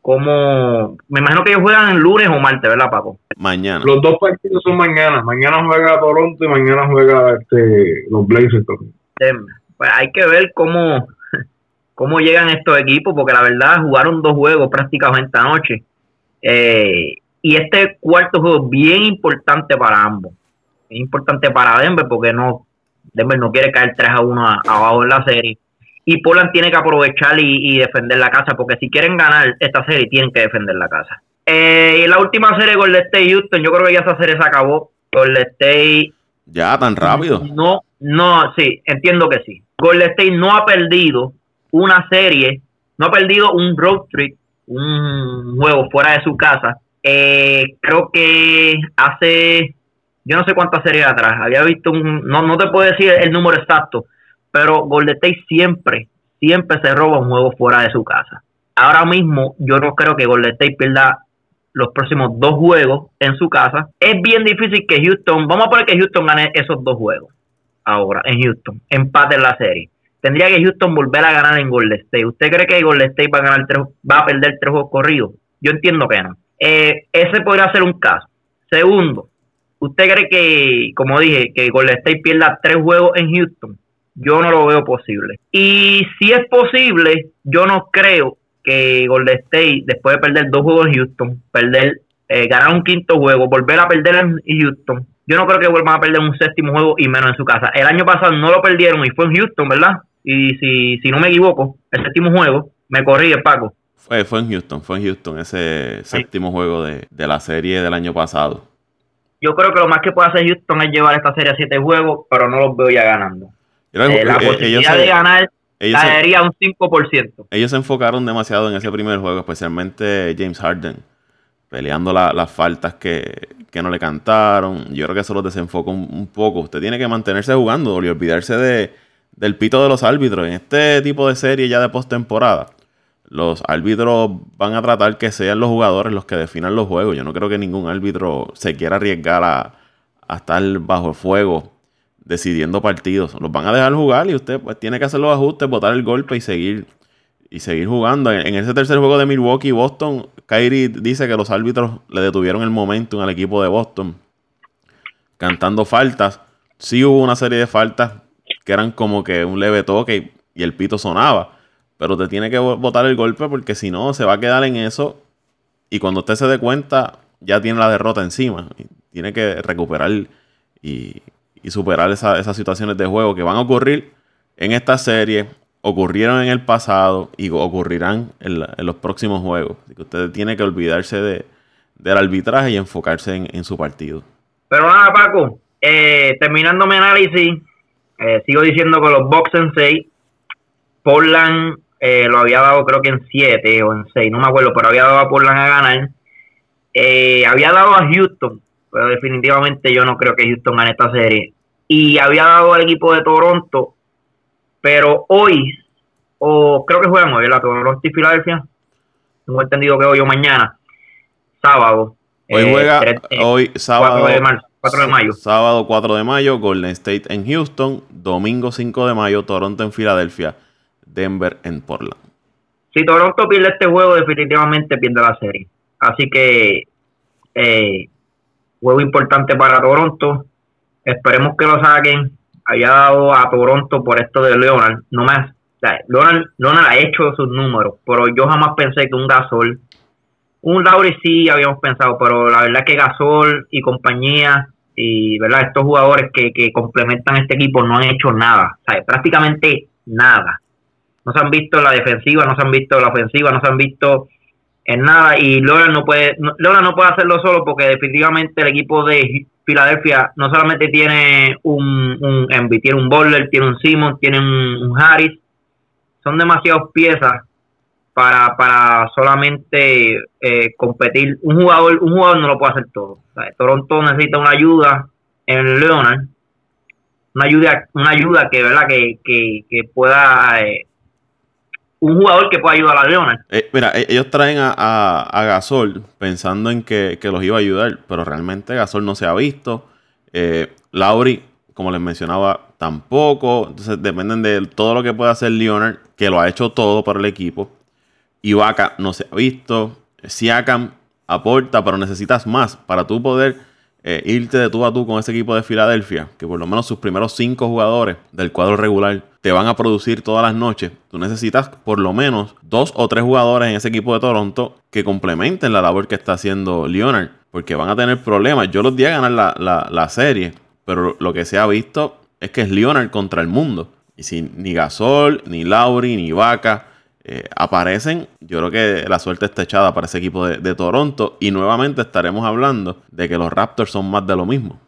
como me imagino que ellos juegan el lunes o martes, ¿verdad, Paco? Mañana. Los dos partidos son mañana. Mañana juega Toronto y mañana juega este, los Blazers. Pues hay que ver cómo, cómo llegan estos equipos, porque la verdad jugaron dos juegos prácticamente anoche. Eh, y este cuarto juego es bien importante para ambos. Es importante para Denver porque no Denver no quiere caer 3 a 1 abajo en la serie y Poland tiene que aprovechar y, defender la casa, porque si quieren ganar esta serie, tienen que defender la casa. Eh, la última serie, Golden State Houston, yo creo que ya esa serie se acabó. Golden State. Ya, tan rápido. No, no, sí, entiendo que sí. Golden State no ha perdido una serie, no ha perdido un road trip, un juego fuera de su casa. Eh, creo que hace, yo no sé cuántas series atrás, había visto un, no, no te puedo decir el número exacto, pero Golden State siempre, siempre se roba un juego fuera de su casa. Ahora mismo yo no creo que Golden State pierda los próximos dos juegos en su casa. Es bien difícil que Houston, vamos a poner que Houston gane esos dos juegos ahora en Houston, empate en la serie. Tendría que Houston volver a ganar en Golden State. ¿Usted cree que Golden State va a ganar tres, va a perder tres juegos corridos? Yo entiendo que no. Eh, ese podría ser un caso. Segundo, ¿usted cree que, como dije, que Golden State pierda tres juegos en Houston? Yo no lo veo posible. Y si es posible, yo no creo que Golden State, después de perder dos juegos en Houston, perder, eh, ganar un quinto juego, volver a perder en Houston, yo no creo que vuelvan a perder un séptimo juego y menos en su casa. El año pasado no lo perdieron y fue en Houston, ¿verdad? Y si, si no me equivoco, el séptimo juego, me corrí el Paco. Fue, fue en Houston, fue en Houston ese séptimo juego de, de la serie del año pasado. Yo creo que lo más que puede hacer Houston es llevar esta serie a siete juegos, pero no los veo ya ganando. Eh, la eh, posibilidad de ganar caería un 5%. Ellos se enfocaron demasiado en ese primer juego, especialmente James Harden, peleando las faltas que, no le cantaron. Yo creo que eso los desenfoca un, poco. Usted tiene que mantenerse jugando y olvidarse de, del pito de los árbitros. En este tipo de serie ya de postemporada, los árbitros van a tratar que sean los jugadores los que definan los juegos. Yo no creo que ningún árbitro se quiera arriesgar a, a estar bajo fuego decidiendo partidos. Los van a dejar jugar y usted pues, tiene que hacer los ajustes, botar el golpe y seguir y seguir jugando. En, ese tercer juego de Milwaukee Boston, Kyrie dice que los árbitros le detuvieron el momento al equipo de Boston cantando faltas. Sí hubo una serie de faltas que eran como que un leve toque y, el pito sonaba. Pero te tiene que botar el golpe porque si no se va a quedar en eso. Y cuando usted se dé cuenta, ya tiene la derrota encima. tiene que recuperar y, y superar esas situaciones de juego que van a ocurrir en esta serie, ocurrieron en el pasado y ocurrirán en, los próximos juegos. Así que usted tiene que olvidarse de, del arbitraje y enfocarse en, su partido. Pero nada, Paco, eh, terminando mi análisis, eh, sigo diciendo que los Bucks en 6, Portland eh, lo había dado creo que en 7 o en 6, no me acuerdo, pero había dado a Portland a ganar. había dado a Houston, pero definitivamente yo no creo que Houston gane esta serie. Y había dado al equipo de Toronto, pero hoy, o creo que juegan hoy, la Toronto y Filadelfia. Tengo entendido que hoy o mañana, sábado. Hoy eh, juega, hoy sábado 4 de, 4 de mayo. Sábado 4 de mayo, Golden State en Houston. Domingo 5 de mayo, Toronto en Filadelfia. Denver en Eh, juego importante para Toronto. Esperemos que lo saquen. Haya dado a Toronto por esto de Leonard. No más. Leonard, Leonard ha hecho sus números, pero yo jamás pensé que un Gasol, un Lauri sí habíamos pensado, pero la verdad que Gasol y compañía y verdad estos jugadores que, que complementan este equipo no han hecho nada, prácticamente nada. No se han visto la defensiva, no se han visto la ofensiva, no se han visto en nada y Leonard no puede no, no puede hacerlo solo porque definitivamente el equipo de Filadelfia no solamente tiene un, un Envy, tiene un Bowler, tiene un Simon, tiene un, Harris, son demasiadas piezas para, para solamente eh, competir. Un jugador un jugador no lo puede hacer todo. Toronto necesita una ayuda en Leonard, una ayuda una ayuda que verdad que, que, pueda eh, un jugador que pueda ayudar a Leonard. Eh, mira, e-, ellos traen a, Gasol pensando en que, los iba a ayudar, pero realmente Gasol no se ha visto. Eh, Lauri, como les mencionaba, tampoco. Entonces dependen de todo lo que pueda hacer Leonard, que lo ha hecho todo para el equipo. Ibaka no se ha visto. Siakam aporta, pero necesitas más para tú poder eh, irte de tú a tú con ese equipo de Filadelfia, que por lo menos sus primeros cinco jugadores del cuadro regular te van a producir todas las noches. Tú necesitas por lo menos dos o tres jugadores en ese equipo de Toronto que complementen la labor que está haciendo Leonard, porque van a tener problemas. Yo los di a ganar la, la serie, pero lo que se ha visto es que es Leonard contra el mundo. Y si ni Gasol, ni Lauri, ni Vaca eh, aparecen, yo creo que la suerte está echada para ese equipo de, Toronto y nuevamente estaremos hablando de que los Raptors son más de lo mismo.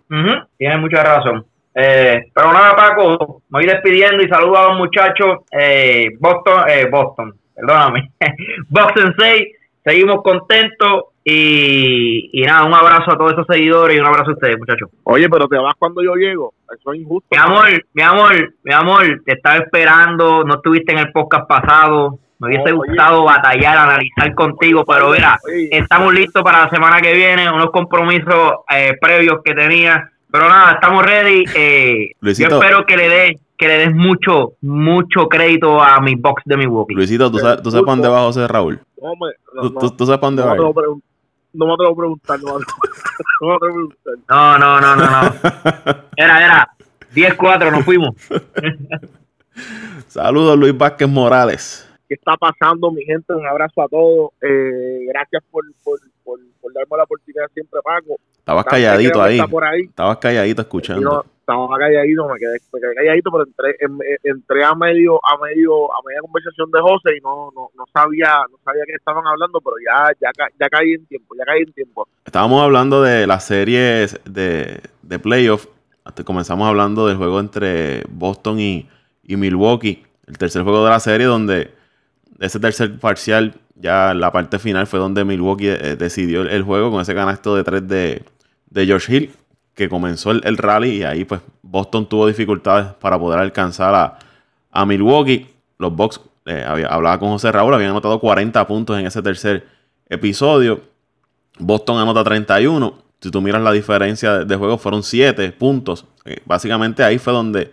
Tienes mucha razón. Eh, pero nada, Paco, me voy despidiendo y saludo a los muchachos. Eh, Boston, Boston, perdóname, Boston 6, seguimos contentos y, y, nada, un abrazo a todos esos seguidores y un abrazo a ustedes, muchachos. Oye, pero te vas cuando yo llego. Eso es injusto. Mi amor, mi amor, mi amor, te estaba esperando. No estuviste en el podcast pasado. Me hubiese gustado batallar, analizar contigo, pero mira, estamos listos para la semana que viene, unos compromisos eh, previos que tenía. Pero nada, estamos ready. Eh, yo espero que le des que le des mucho, mucho crédito a mi box de mi Milwaukee. Luisito, ¿tú sabes, ¿tú sabes para dónde va José Raúl? No, ¿Tú, ¿Tú, sabes para dónde va? No me atrevo a preguntar, no me atrevo a preguntar. No, no, no, no, no. Era, era. 10-4, nos fuimos. Saludos, Luis Vázquez Morales. ¿Qué está pasando, mi gente? Un abrazo a todos. Eh, gracias por, por, por, darme la oportunidad siempre, Paco. Estabas calladito ahí. Estabas calladito escuchando. estaba calladito, me quedé, me quedé, calladito, pero entré, entré a medio, a medio, a media conversación de José y no, no, no sabía, no sabía que estaban hablando, pero ya, ya, ya caí en tiempo, ya caí en tiempo. Estábamos hablando de las series de, de playoff. Comenzamos hablando del juego entre Boston y, y Milwaukee, el tercer juego de la serie donde ese tercer parcial, ya la parte final fue donde Milwaukee eh, decidió el, juego con ese canasto de tres de, George Hill, que comenzó el, rally y ahí pues Boston tuvo dificultades para poder alcanzar a, a Milwaukee. Los Bucks, eh, hablaba con José Raúl, habían anotado 40 puntos en ese tercer episodio. Boston anota 31. Si tú miras la diferencia de, juego, fueron 7 puntos. Eh, básicamente ahí fue donde,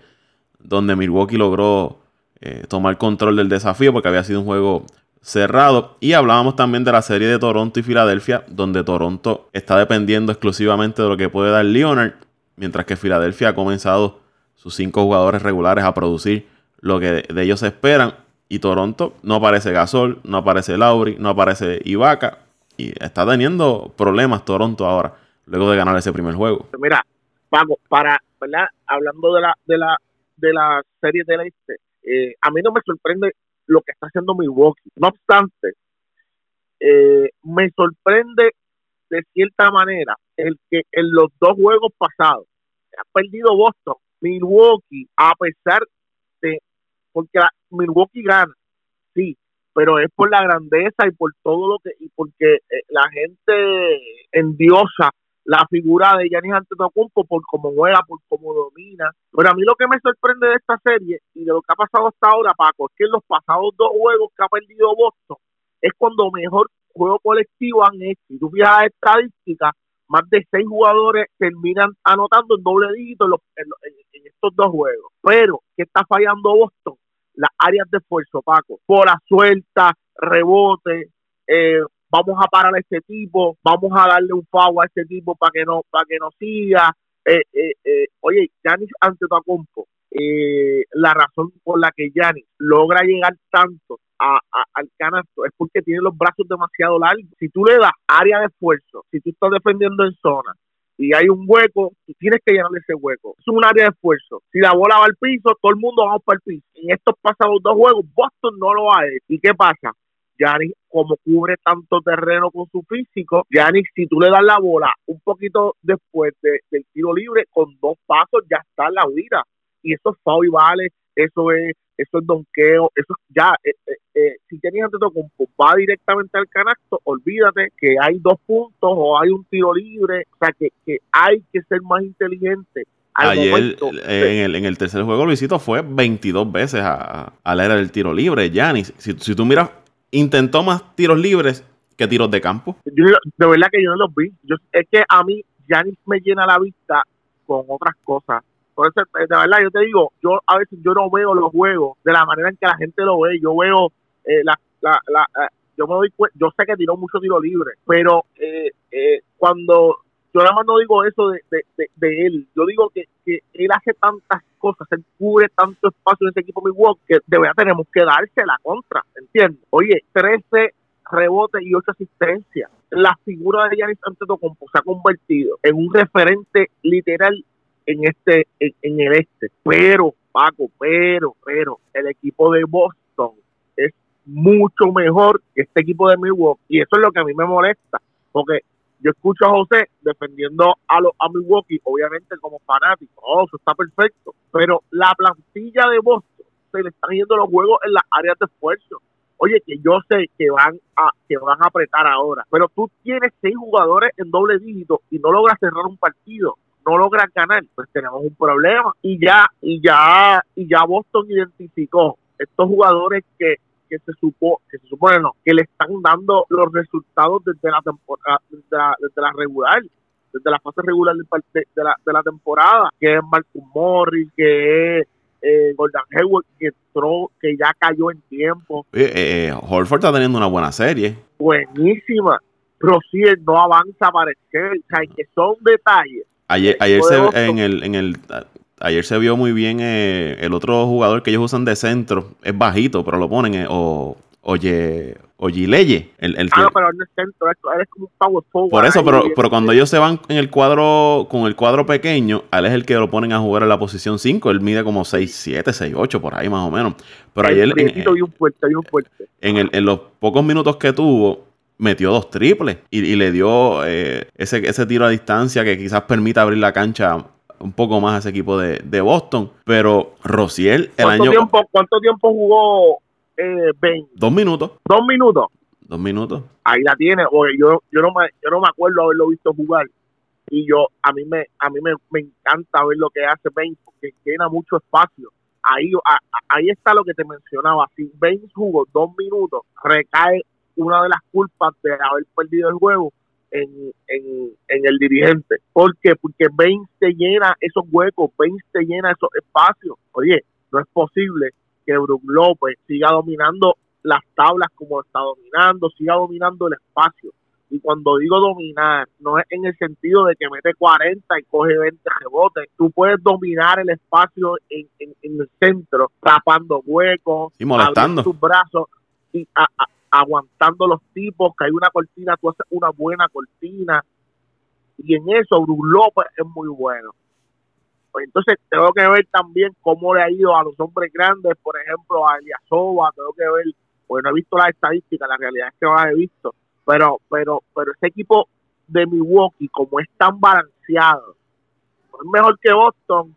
donde Milwaukee logró eh, tomar control del desafío porque había sido un juego cerrado. Y hablábamos también de la serie de Toronto y Filadelfia, donde Toronto está dependiendo exclusivamente de lo que puede dar Leonard, mientras que Filadelfia ha comenzado sus cinco jugadores regulares a producir lo que de ellos esperan. Y Toronto no aparece Gasol, no aparece Lauri, no aparece Ibaka. Y está teniendo problemas Toronto ahora, luego de ganar ese primer juego. Mira, vamos, para, ¿verdad? Hablando de la, de la, de la serie del este, eh, a mí no me sorprende lo que está haciendo Milwaukee. No obstante, eh, me sorprende de cierta manera el que en los dos juegos pasados ha perdido Boston, Milwaukee, a pesar de, porque Milwaukee gana, sí, pero es por la grandeza y por todo lo que, y porque eh, la gente endiosa la figura de Giannis Antetokounmpo por cómo juega, por cómo domina. Pero a mí lo que me sorprende de esta serie y de lo que ha pasado hasta ahora, Paco, es que en los pasados dos juegos que ha perdido Boston es cuando mejor juego colectivo han hecho. Y tú fijas estadísticas, más de seis jugadores terminan anotando en doble dígito en, estos dos juegos. Pero, ¿qué está fallando Boston? Las áreas de esfuerzo, Paco. Por la suelta, rebote, eh, vamos a parar a este tipo, vamos a darle un favor a este tipo para que no para que no siga. Eh, eh, eh, oye, Yanis Antetokounmpo, eh, la razón por la que Yanis logra llegar tanto al canasto es porque tiene los brazos demasiado largos. Si tú le das área de esfuerzo, si tú estás defendiendo en zona y hay un hueco, tú tienes que llenarle ese hueco. Es un área de esfuerzo. Si la bola va al piso, todo el mundo va para el piso. En estos pasados dos juegos, Boston no lo ha hecho. ¿Y qué pasa? Yanis, como cubre tanto terreno con su físico, Yanis, si tú le das la bola un poquito después del tiro libre, con dos pasos ya está en la huida. Y eso es y vale, eso es eso es donqueo, eso ya, eh, eh, eh, si tenías con va directamente al canasto, olvídate que hay dos puntos o hay un tiro libre, o sea que, que hay que ser más inteligente. Ayer en, el, en el tercer juego Luisito fue 22 veces a, a la era del tiro libre, Yanis. Si, si tú miras, intentó más tiros libres que tiros de campo. Yo, de verdad que yo no los vi. Yo, es que a mí Yanis me llena la vista con otras cosas por eso, de verdad, yo te digo, yo a veces yo no veo los juegos de la manera en que la gente lo ve. Yo veo eh, la, la, eh, yo me doy yo sé que tiró mucho tiro libre, pero eh, eh, cuando yo nada más no digo eso de, de, de, él, yo digo que, que, él hace tantas cosas, él cubre tanto espacio en ese equipo Milwaukee que de verdad tenemos que darse la contra, ¿entiendes? Oye, 13 rebotes y 8 asistencias. La figura de Giannis Antetokounmpo se ha convertido en un referente literal en este en, el este. Pero, Paco, pero, pero, el equipo de Boston es mucho mejor que este equipo de Milwaukee. Y eso es lo que a mí me molesta, porque yo escucho a José defendiendo a, los a Milwaukee, obviamente como fanático, oh, eso está perfecto, pero la plantilla de Boston se le están yendo los juegos en las áreas de esfuerzo. Oye, que yo sé que van a que van a apretar ahora, pero tú tienes seis jugadores en doble dígito y no logras cerrar un partido no logran ganar, pues tenemos un problema. Y ya, y ya, y ya Boston identificó estos jugadores que, que se supo, que se supone no, que le están dando los resultados desde la temporada, desde la, desde la regular, desde la fase regular de, la, de la temporada, que es Marcus Morris, que es eh, Gordon Hayward, que entró, que ya cayó en tiempo. Eh, eh, Horford está teniendo una buena serie. Buenísima. Pero si no avanza para el o sea, que son detalles Ayer, ayer se, en el, en el, ayer se vio muy bien eh, el otro jugador que ellos usan de centro. Es bajito, pero lo ponen. Eh, o, oye, Oye El, el ah, pero en el centro, eres como un power forward. Por eso, pero, pero cuando ellos se van en el cuadro, con el cuadro pequeño, él es el que lo ponen a jugar en la posición 5. Él mide como 6'7, 6'8, por ahí más o menos. Pero ayer. En, un fuerte, un fuerte. En, el, en los pocos minutos que tuvo, metió dos triples y, le dio eh, ese, ese tiro a distancia que quizás permita abrir la cancha un poco más a ese equipo de, Boston. Pero Rociel, el año. Tiempo, ¿Cuánto tiempo jugó eh, Ben? Dos minutos. Dos minutos. Dos minutos. Ahí la tiene. Oye, yo, yo, no me, yo no me acuerdo haberlo visto jugar. Y yo, a mí me, a mí me, encanta ver lo que hace Ben porque llena mucho espacio. Ahí, ahí está lo que te mencionaba. Si Ben jugó dos minutos, recae una de las culpas de haber perdido el juego en, en, el dirigente. ¿Por qué? Porque Baines te llena esos huecos, Baines te llena esos espacios. Oye, no es posible que Brook López siga dominando las tablas como está dominando, siga dominando el espacio. Y cuando digo dominar, no es en el sentido de que mete 40 y coge 20 rebotes. Tú puedes dominar el espacio en, en, el centro, tapando huecos, y molestando tus brazos y a, aguantando los tipos, que hay una cortina, tú haces una buena cortina. Y en eso Bruce López es muy bueno. Pues entonces tengo que ver también cómo le ha ido a los hombres grandes, por ejemplo a Eliasova, tengo que ver, pues no he visto las estadísticas, la realidad es que no he visto, pero, pero, pero ese equipo de Milwaukee, como es tan balanceado, es mejor que Boston,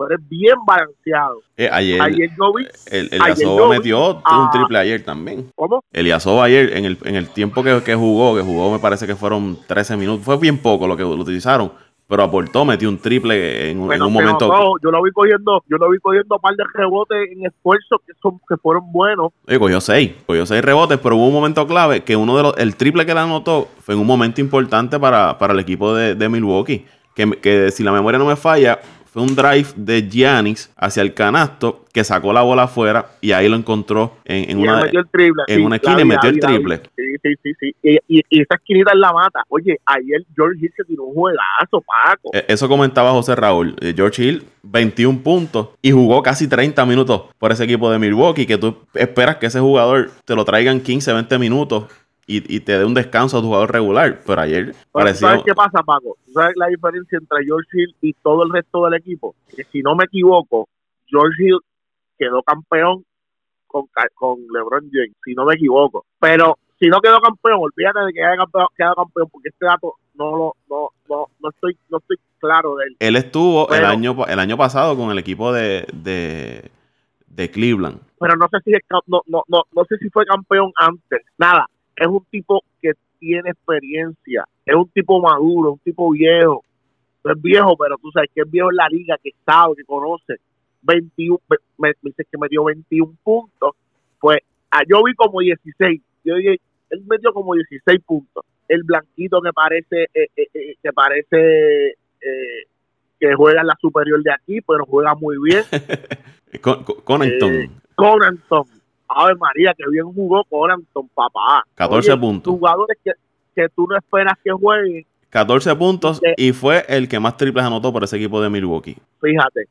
pero es bien balanceado. Eh, ayer, ayer yo vi. El, Eliasova metió un triple ayer también. ¿Cómo? Eliasova ayer, en el, en el tiempo que, jugó, que jugó me parece que fueron 13 minutos, fue bien poco lo que lo utilizaron. Pero aportó, metió un triple en, un momento. yo lo vi cogiendo, yo lo vi cogiendo un par de rebotes en esfuerzo que son, que fueron buenos. Oye, cogió seis, cogió seis rebotes, pero hubo un momento clave que uno de los, el triple que le anotó fue en un momento importante para, para el equipo de, de Milwaukee. Que, que si la memoria no me falla, fue un drive de Giannis hacia el canasto que sacó la bola afuera y ahí lo encontró en, en una, metió el triple, en sí, una esquina y metió el triple. Sí, sí, sí, sí. Y, y, y esa esquinita en la mata. Oye, ayer George Hill se tiró un juegazo, Paco. Eh, Eso comentaba José Raúl. Eh, George Hill, 21 puntos y jugó casi 30 minutos por ese equipo de Milwaukee. Que tú esperas que ese jugador te lo traigan 15, 20 minutos y, y te dé un descanso a tu jugador regular. Pero ayer pareció. ¿Sabes qué pasa, Paco? ¿Tú ¿Sabes la diferencia entre George Hill y todo el resto del equipo? Que si no me equivoco, George Hill quedó campeón con, con LeBron James, si no me equivoco. Pero si no quedó campeón, olvídate de que haya campeón, quedado campeón, porque este dato no lo, no, no, no estoy, no estoy claro de él. Él estuvo el, año, el año pasado con el equipo de, de, de Cleveland. pero no sé si no, no, no, no sé si fue campeón antes. Nada, es un tipo que tiene experiencia, es un tipo maduro, un tipo viejo. No es viejo, pero tú sabes que es viejo en la liga, que sabe, que conoce. 21, me, me dice que me dio 21 puntos. Pues ah, yo vi como 16. Yo dije, él metió como 16 puntos. El blanquito que parece, eh, eh, eh, que parece que juega en la superior de aquí, pero juega muy bien. Con, con- Connaughton, Eh, Conanton. Ave María, que bien jugó Conanton, papá. 14 Oye, puntos. Jugadores que, que tú no esperas que jueguen, 14 puntos y fue el que más triples anotó por ese equipo de Milwaukee. fíjate.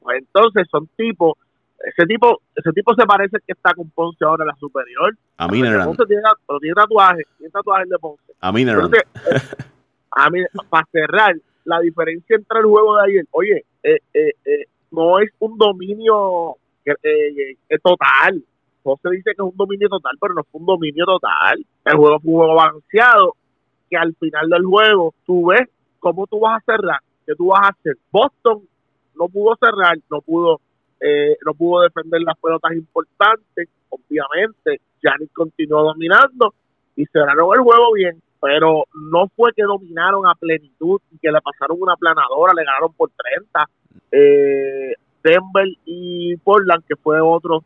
Pues entonces son tipos, ese tipo, ese tipo se parece que está con Ponce ahora en la superior. A Mineran. Ponce tiene, pero tiene tatuaje, tiene tatuaje de Ponce. A Mineran. Entonces, eh, a mí, para cerrar, la diferencia entre el juego de ayer, oye, eh, eh, eh, no es un dominio total. José dice que es un dominio total, pero no fue un dominio total. El juego fue un balanceado, que al final del juego tú ves cómo tú vas a cerrar, qué tú vas a hacer. Boston no pudo cerrar, no pudo eh, no pudo defender las pelotas importantes, obviamente. Giannis continuó dominando y cerraron el juego bien, pero no fue que dominaron a plenitud y que le pasaron una planadora, le ganaron por 30. Eh, Denver y Portland, que fue otro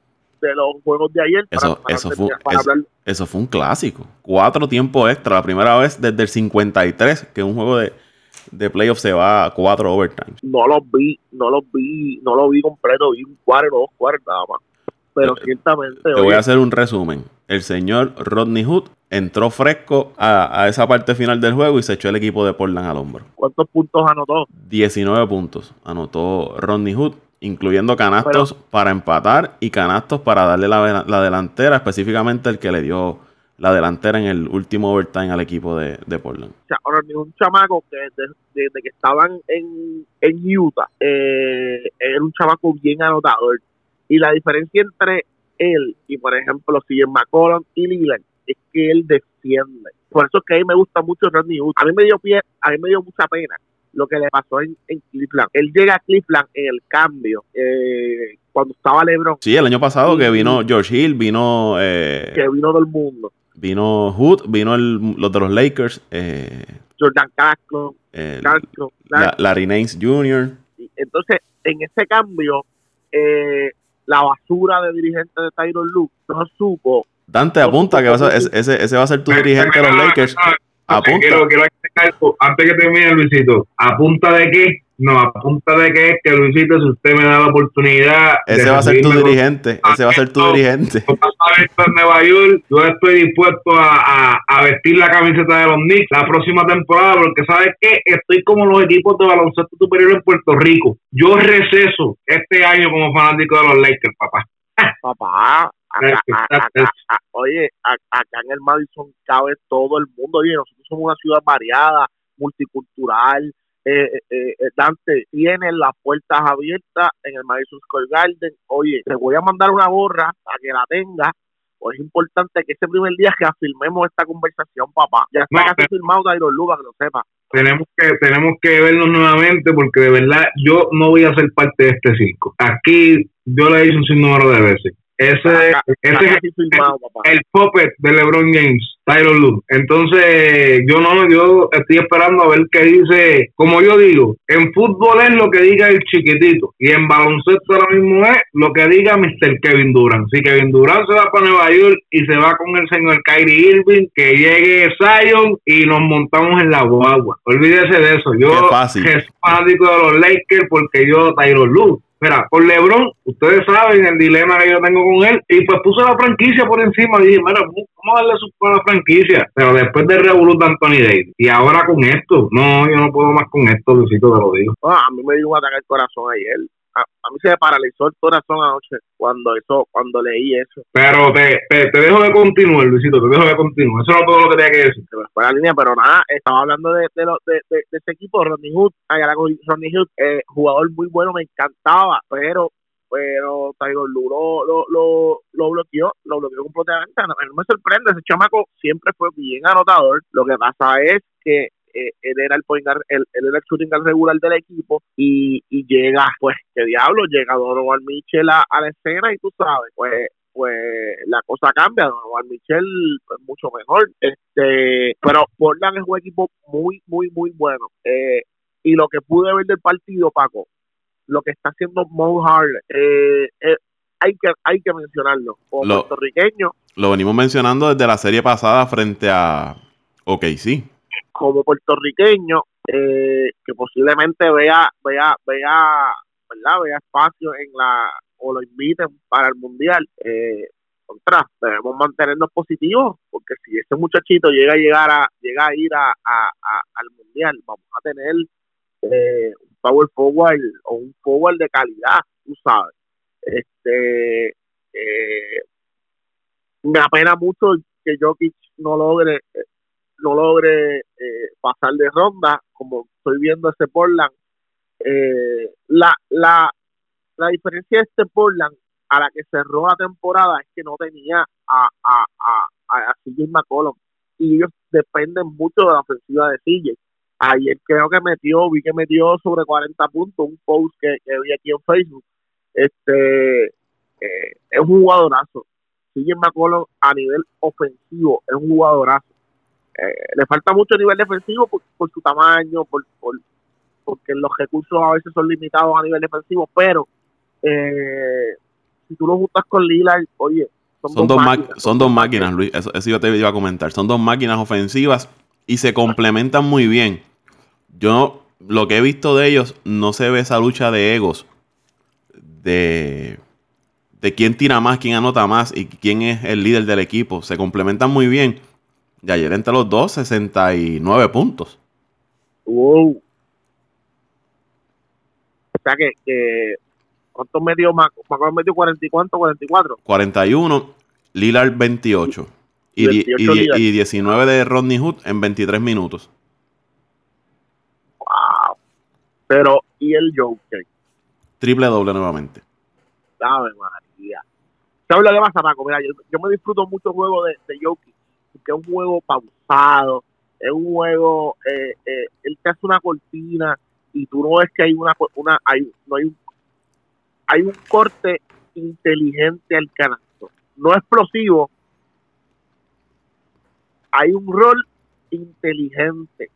de los juegos de ayer. Eso- eso fue- para eso- fue un clásico. Cuatro tiempos extra. La primera vez desde el 53 que un juego de, de playoff se va a cuatro overtime. no los vi, no los vi, no lo vi completo, vi un cuarto, dos cuartos nada más. Pero Te- ciertamente, Te oye, voy a hacer un resumen. El señor Rodney Hood entró fresco a, a esa parte final del juego y se echó el equipo de Portland al hombro. ¿cuántos puntos anotó? 19 puntos anotó Rodney Hood, incluyendo canastos para empatar y canastos para darle la, la delantera, específicamente el que le dio la delantera en el último overtime al equipo de, de Portland. O sea, ahora un chamaco que desde, desde que estaban en, en Utah eh, era un chamaco bien anotador. Y la diferencia entre él y, por ejemplo, Siguen McCollum y Leland es que él defiende. Por eso es que a mí me gusta mucho Rodney Hood. A mí me dio pie, a mí me dio mucha pena lo que le pasó en, en Cleveland. Él llega a Cleveland en el cambio eh, cuando estaba LeBron, Sí, el año pasado que vino George Hill, vino eh, que vino del mundo. vino Hood, vino el- los de los Lakers, eh, Jordan Castro, el- Castro, la- Larry Nance Jr. Y Entonces, en ese cambio, eh, la basura de dirigente de Tyron Lue no supo. Dante apunta que va a ese- ese va a ser tu dirigente de los Lakers. Apunta. Quiero, quiero agregar algo. antes que termine Luisito, ¿a punta de qué? No, a punta de qué es que Luisito, si usted me da la oportunidad. Ese va a ser tu con- dirigente. Ese va a ser tu No. dirigente. En Nueva York, yo estoy dispuesto a, a- a vestir la camiseta de los Knicks la próxima temporada, porque ¿sabes qué? Estoy como los equipos de baloncesto superior en Puerto Rico. Yo receso este año como fanático de los Lakers, papá. Papá, oye, acá en el Madison cabe todo el mundo. Oye, nosotros somos una ciudad variada, multicultural. Eh, eh, eh, Dante tiene las puertas abiertas en el Madison Square Garden. Oye, te voy a mandar una gorra para que la tengas. Pues es importante que ese primer día que afirmemos esta conversación, papá. Ya está No, casi firmado Lue, para que lo sepa. tenemos que tenemos que vernos nuevamente porque de verdad yo no voy a ser parte de este circo. Aquí yo le he dicho un sinnúmero de veces. Ese, ese firmado, papá. el puppet de LeBron James, Tyron Lue. Entonces, yo no, yo estoy esperando a ver qué dice. Como yo digo, en fútbol es lo que diga el chiquitito y en baloncesto ahora mismo es lo que diga Mr. Kevin Durant. Si Kevin Durant se va para Nueva York y se va con el señor Kyrie Irving, que llegue Zion y nos montamos en la guagua. Olvídese de eso. Yo es fanático de los Lakers porque yo Tyron Lue. Mira, con LeBron, ustedes saben el dilema que yo tengo con él, y pues puse la franquicia por encima y dije, mira, vamos a darle su a la franquicia. Pero después del revolut de Anthony Davis, y ahora con esto, no, yo no puedo más con esto, Luisito, te lo digo. Ah, a mí me dio un ataque al corazón ayer. A, a mí se me paralizó el corazón anoche cuando eso, cuando leí eso. Pero te, te, te dejo de continuar, Luisito, te dejo de continuar. Eso no todo lo que tenía que decir. Me fue la línea, pero nada, estaba hablando de, de, lo- de, de, de ese equipo, Rodney Hood. Rodney Hood, eh, jugador muy bueno, me encantaba, pero pero Tiger Lue lo, lo, lo, lo bloqueó, lo bloqueó completamente. No me sorprende, ese chamaco siempre fue bien anotador. Lo que pasa es que eh, él era el point guard, él, él era el shooting guard regular del equipo y, y llega, pues, qué diablo, llega Donovan Mitchell a, a la escena y tú sabes, pues pues la cosa cambia, Donovan Mitchell pues, mucho mejor, este, pero Portland es un equipo muy, muy, muy bueno, eh, y lo que pude ver del partido, Paco, lo que está haciendo Mo Harley, eh, eh, hay que hay que mencionarlo, como Lo- puertorriqueño, Lo venimos mencionando desde la serie pasada frente a OKC. Como puertorriqueño eh, que posiblemente vea vea vea verdad vea espacio en la o lo inviten para el mundial eh, contra debemos mantenernos positivos porque si ese muchachito llega a llegar a llega a ir a, a- al mundial vamos a tener eh, un power forward o un forward de calidad tú sabes. Este eh, me apena mucho que Jokic no logre eh, no logre eh, pasar de ronda, como estoy viendo ese Portland. Eh, la, la, la diferencia de este Portland a la que cerró la temporada es que no tenía a, a, a, a CJ McCollum y ellos dependen mucho de la ofensiva de CJ. Ayer creo que metió, vi que metió sobre 40 puntos, un post que, que vi aquí en Facebook. Este eh, es un jugadorazo. CJ McCollum a nivel ofensivo es un jugadorazo. Eh, le falta mucho a nivel defensivo por, por su tamaño, por, por- porque los recursos a veces son limitados a nivel defensivo, pero eh, si tú lo juntas con Lillard, oye, son, Son dos, máquinas, son dos máquinas, Luis. Eso, eso yo te iba a comentar. Son dos máquinas ofensivas y se complementan muy bien. Yo, lo que he visto de ellos, no se ve esa lucha de egos. De, de quién tira más, quién anota más y quién es el líder del equipo. Se complementan muy bien. Y ayer entre los dos, 69 puntos. Wow. O sea que, que ¿cuántos metió Mac? Macron metió 40 y cuánto, 44. 41, Lillard 28. Y, di- 28 y Lillard. y 19 de Rodney Hood en 23 minutos. Wow. Pero, ¿y el Joker? Triple doble nuevamente. Ave María. ¿Sabes lo que pasa, Paco? Mira, yo, yo me disfruto mucho el juego de, de Jokic, porque es un juego pausado, es un juego, eh, eh, él te hace una cortina y tú no ves que hay una, una hay, no hay un, hay un corte inteligente al canasto, no explosivo, hay un rol inteligente,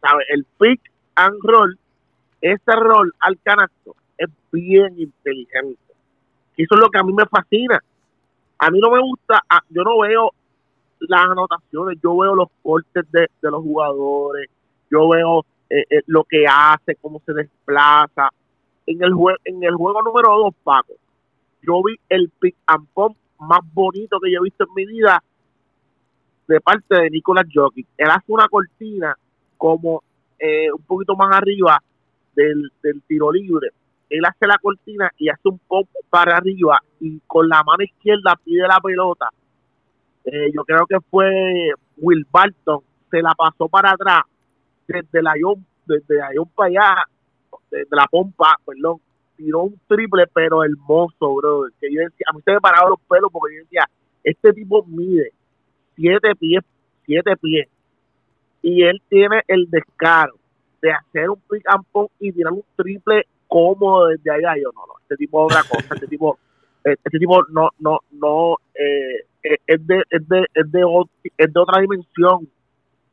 ¿sabes? El pick and roll, ese rol al canasto es bien inteligente. Eso es lo que a mí me fascina. A mí no me gusta, yo no veo las anotaciones, yo veo los cortes de, de los jugadores, yo veo eh, eh, lo que hace, cómo se desplaza. En el, jue- en el juego número 2, Paco, yo vi el pick and pop más bonito que yo he visto en mi vida de parte de Nicolas Jokic. Él hace una cortina como eh, un poquito más arriba del, del tiro libre. Él hace la cortina y hace un pop para arriba y con la mano izquierda pide la pelota. Eh, yo creo que fue Will Barton, se la pasó para atrás desde la Ion, desde la Ion para allá, desde la pompa, perdón, tiró un triple pero hermoso, bro. Que yo decía, a mí se me pararon los pelos porque yo decía, este tipo mide siete pies, siete pies y él tiene el descaro de hacer un pick and pop y tirar un triple cómodo desde allá. Yo, no, no, este tipo es otra cosa, este tipo, Este tipo no, no, no, eh, eh, es, de, es, de, es, de, es de otra dimensión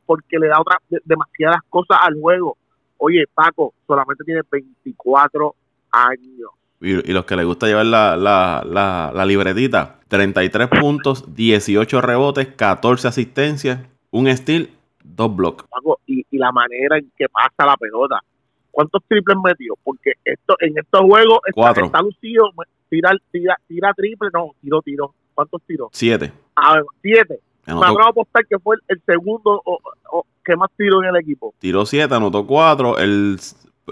porque le da otra, de- demasiadas cosas al juego. Oye, Paco, solamente tiene 24 años. Y, y los que les gusta llevar la, la, la, la libretita, 33 puntos, 18 rebotes, 14 asistencias, un steal, dos blocks. Paco, y, y la manera en que pasa la pelota. ¿Cuántos triples metió? Porque esto en estos juegos está, está lucido, tira, tira, tira triple, no, tiro, tiro. ¿Cuántos tiró? 7. A ver, siete. Me atrevo a apostar que fue el, segundo o, o- que más tiró en el equipo. tiró 7, anotó 4. El,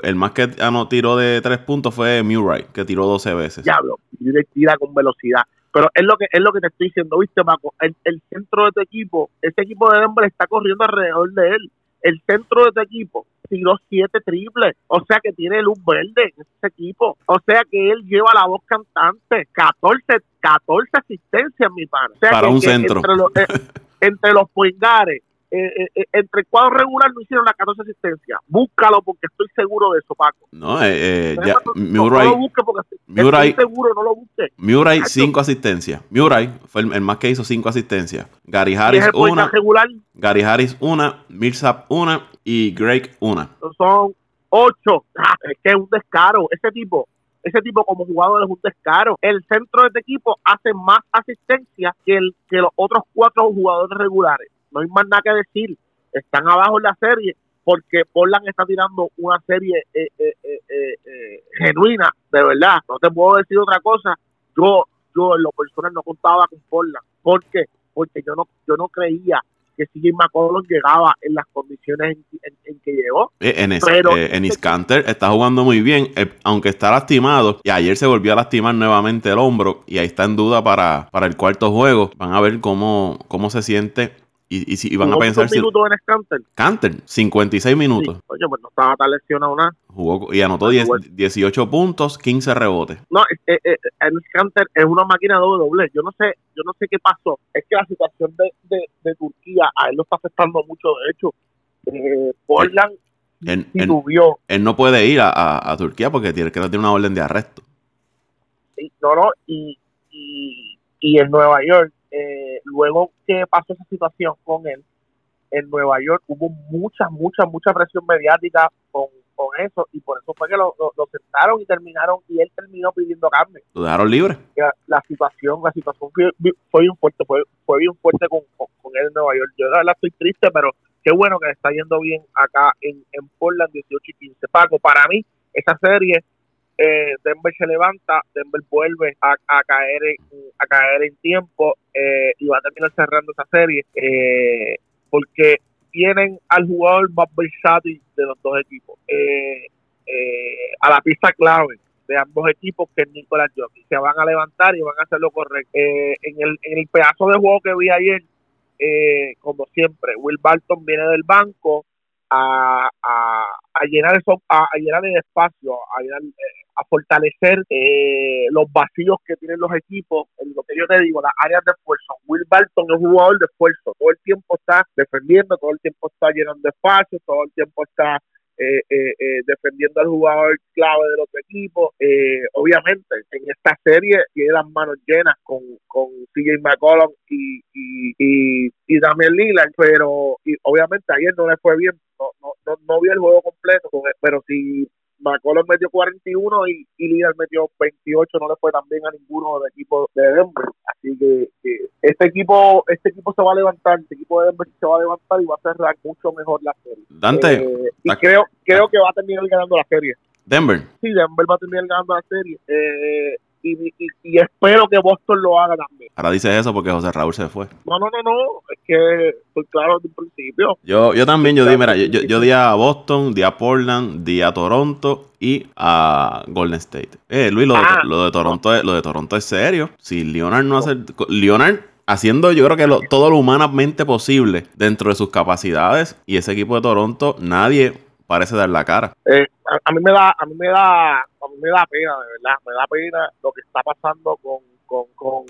el más que anotó, tiró de 3 puntos fue Murray, que tiró 12 veces. Diablo, tira, tira con velocidad. Pero es lo que es lo que te estoy diciendo, ¿viste, Paco? El, el centro de tu equipo, ese equipo de Denver está corriendo alrededor de él. El centro de tu equipo tiró siete triples. O sea que tiene luz verde en ese equipo. O sea que él lleva la voz cantante. 14, 14 asistencias, mi pana. O sea Para que- un que centro. Entre los, eh, entre los poingares, eh, eh, eh, entre el cuadro regular no hicieron las 14 asistencias. Búscalo porque estoy seguro de eso, Paco. No, eh, eh, ya, no, lo busque porque estoy seguro, no lo busque. Murray Exacto. 5 asistencias. Murray fue el, el más que hizo 5 asistencias. Gary Harris el point 1, regular, Gary Harris 1, Millsap 1 y Greg 1. son ocho. Ah, es que es un descaro. Ese tipo, ese tipo como jugador es un descaro. El centro de este equipo hace más asistencia que, el, que los otros cuatro jugadores regulares. No hay más nada que decir. Están abajo en la serie porque Portland está tirando una serie eh, eh, eh, genuina, de verdad. No te puedo decir otra cosa. Yo, yo en lo personal no contaba con Portland. ¿Por qué? Porque yo no, yo no creía que CJ McCollum llegaba en las condiciones en, en- en que llegó. En, es, Pero- eh, en Iscanter está jugando muy bien, eh, aunque está lastimado. Y ayer se volvió a lastimar nuevamente el hombro. Y ahí está en duda para, para el cuarto juego. Van a ver cómo, cómo se siente. Y, y, si- y van a pensar si. minutos en Scanter. Canter, 56 minutos. Sí. Oye, pues no estaba tan lesionado nada. Jugó y anotó 10 Bueno. 18 puntos, 15 rebotes. No, eh, eh, eh, es una máquina doble doble. Yo no sé, yo no sé qué pasó. Es que la situación de, de, de Turquía a él lo está afectando mucho. De hecho, eh, Portland Él, sí él- no puede ir a, a- a Turquía porque tiene que tiene una orden de arresto. Y- No, no, y, y, y en Nueva York, eh, luego que pasó esa situación con él, en Nueva York hubo mucha, mucha, mucha presión mediática con, con eso y por eso fue que lo, lo, lo sentaron y terminaron y él terminó pidiendo cambio. Lo dejaron libre. la, la situación, la situación fue, fue bien fuerte, fue, fue bien fuerte con, con, con él en Nueva York. Yo de verdad estoy triste, pero qué bueno que le está yendo bien acá en, en Portland 18 y 15. Paco, para mí, esa serie, eh, Denver se levanta, Denver vuelve a, caer en, a caer en tiempo eh, y va a terminar cerrando esa serie eh, porque tienen al jugador más versátil de los dos equipos. Eh, eh, a la pista clave de ambos equipos que es Nicolás Jokic. Se van a levantar y van a hacer lo correcto. Eh, en, el, en el pedazo de juego que vi ayer, como siempre, Will Barton viene del banco a, a, a llenar eso, a, llenar el espacio, a, llenar, eh, a fortalecer eh, los vacíos que tienen los equipos, en lo que yo te digo, las áreas de esfuerzo. Will Barton es un jugador de esfuerzo, todo el tiempo está defendiendo, todo el tiempo está llenando espacio, todo el tiempo está eh, eh, eh, defendiendo al jugador clave del otro equipo. Eh, obviamente, en esta serie tiene las manos llenas con, con CJ McCollum y, y, y, y Damian Lillard, pero y obviamente ayer no le fue bien, no, no, no, no vi el juego completo, pero si McCollum metió 41 y, y Lillard metió 28, no le fue tan bien a ninguno del equipo de Denver. Así que este equipo este equipo se va a levantar, este equipo de Denver se va a levantar y va a cerrar mucho mejor la serie. Dante, Eh, y la- creo creo que va a terminar ganando la serie. Denver. Sí, Denver va a terminar ganando la serie. Eh, y, y, y espero que Boston lo haga también. Ahora dices eso porque José Raúl se fue. No, no, no, no. Es que estoy claro desde un principio. Yo, yo también, yo di, mira, yo, yo, di a Boston, di a Portland, di a Toronto y a Golden State. Eh, Luis, lo de, Ah. lo de Toronto es, lo de Toronto es serio. Si Leonard no hace. Leonard haciendo yo creo que lo- todo lo humanamente posible dentro de sus capacidades y ese equipo de Toronto nadie parece dar la cara. Eh, a, a mí me da, a mí me da, a mí me da pena, de verdad, me da pena lo que está pasando con, con, con,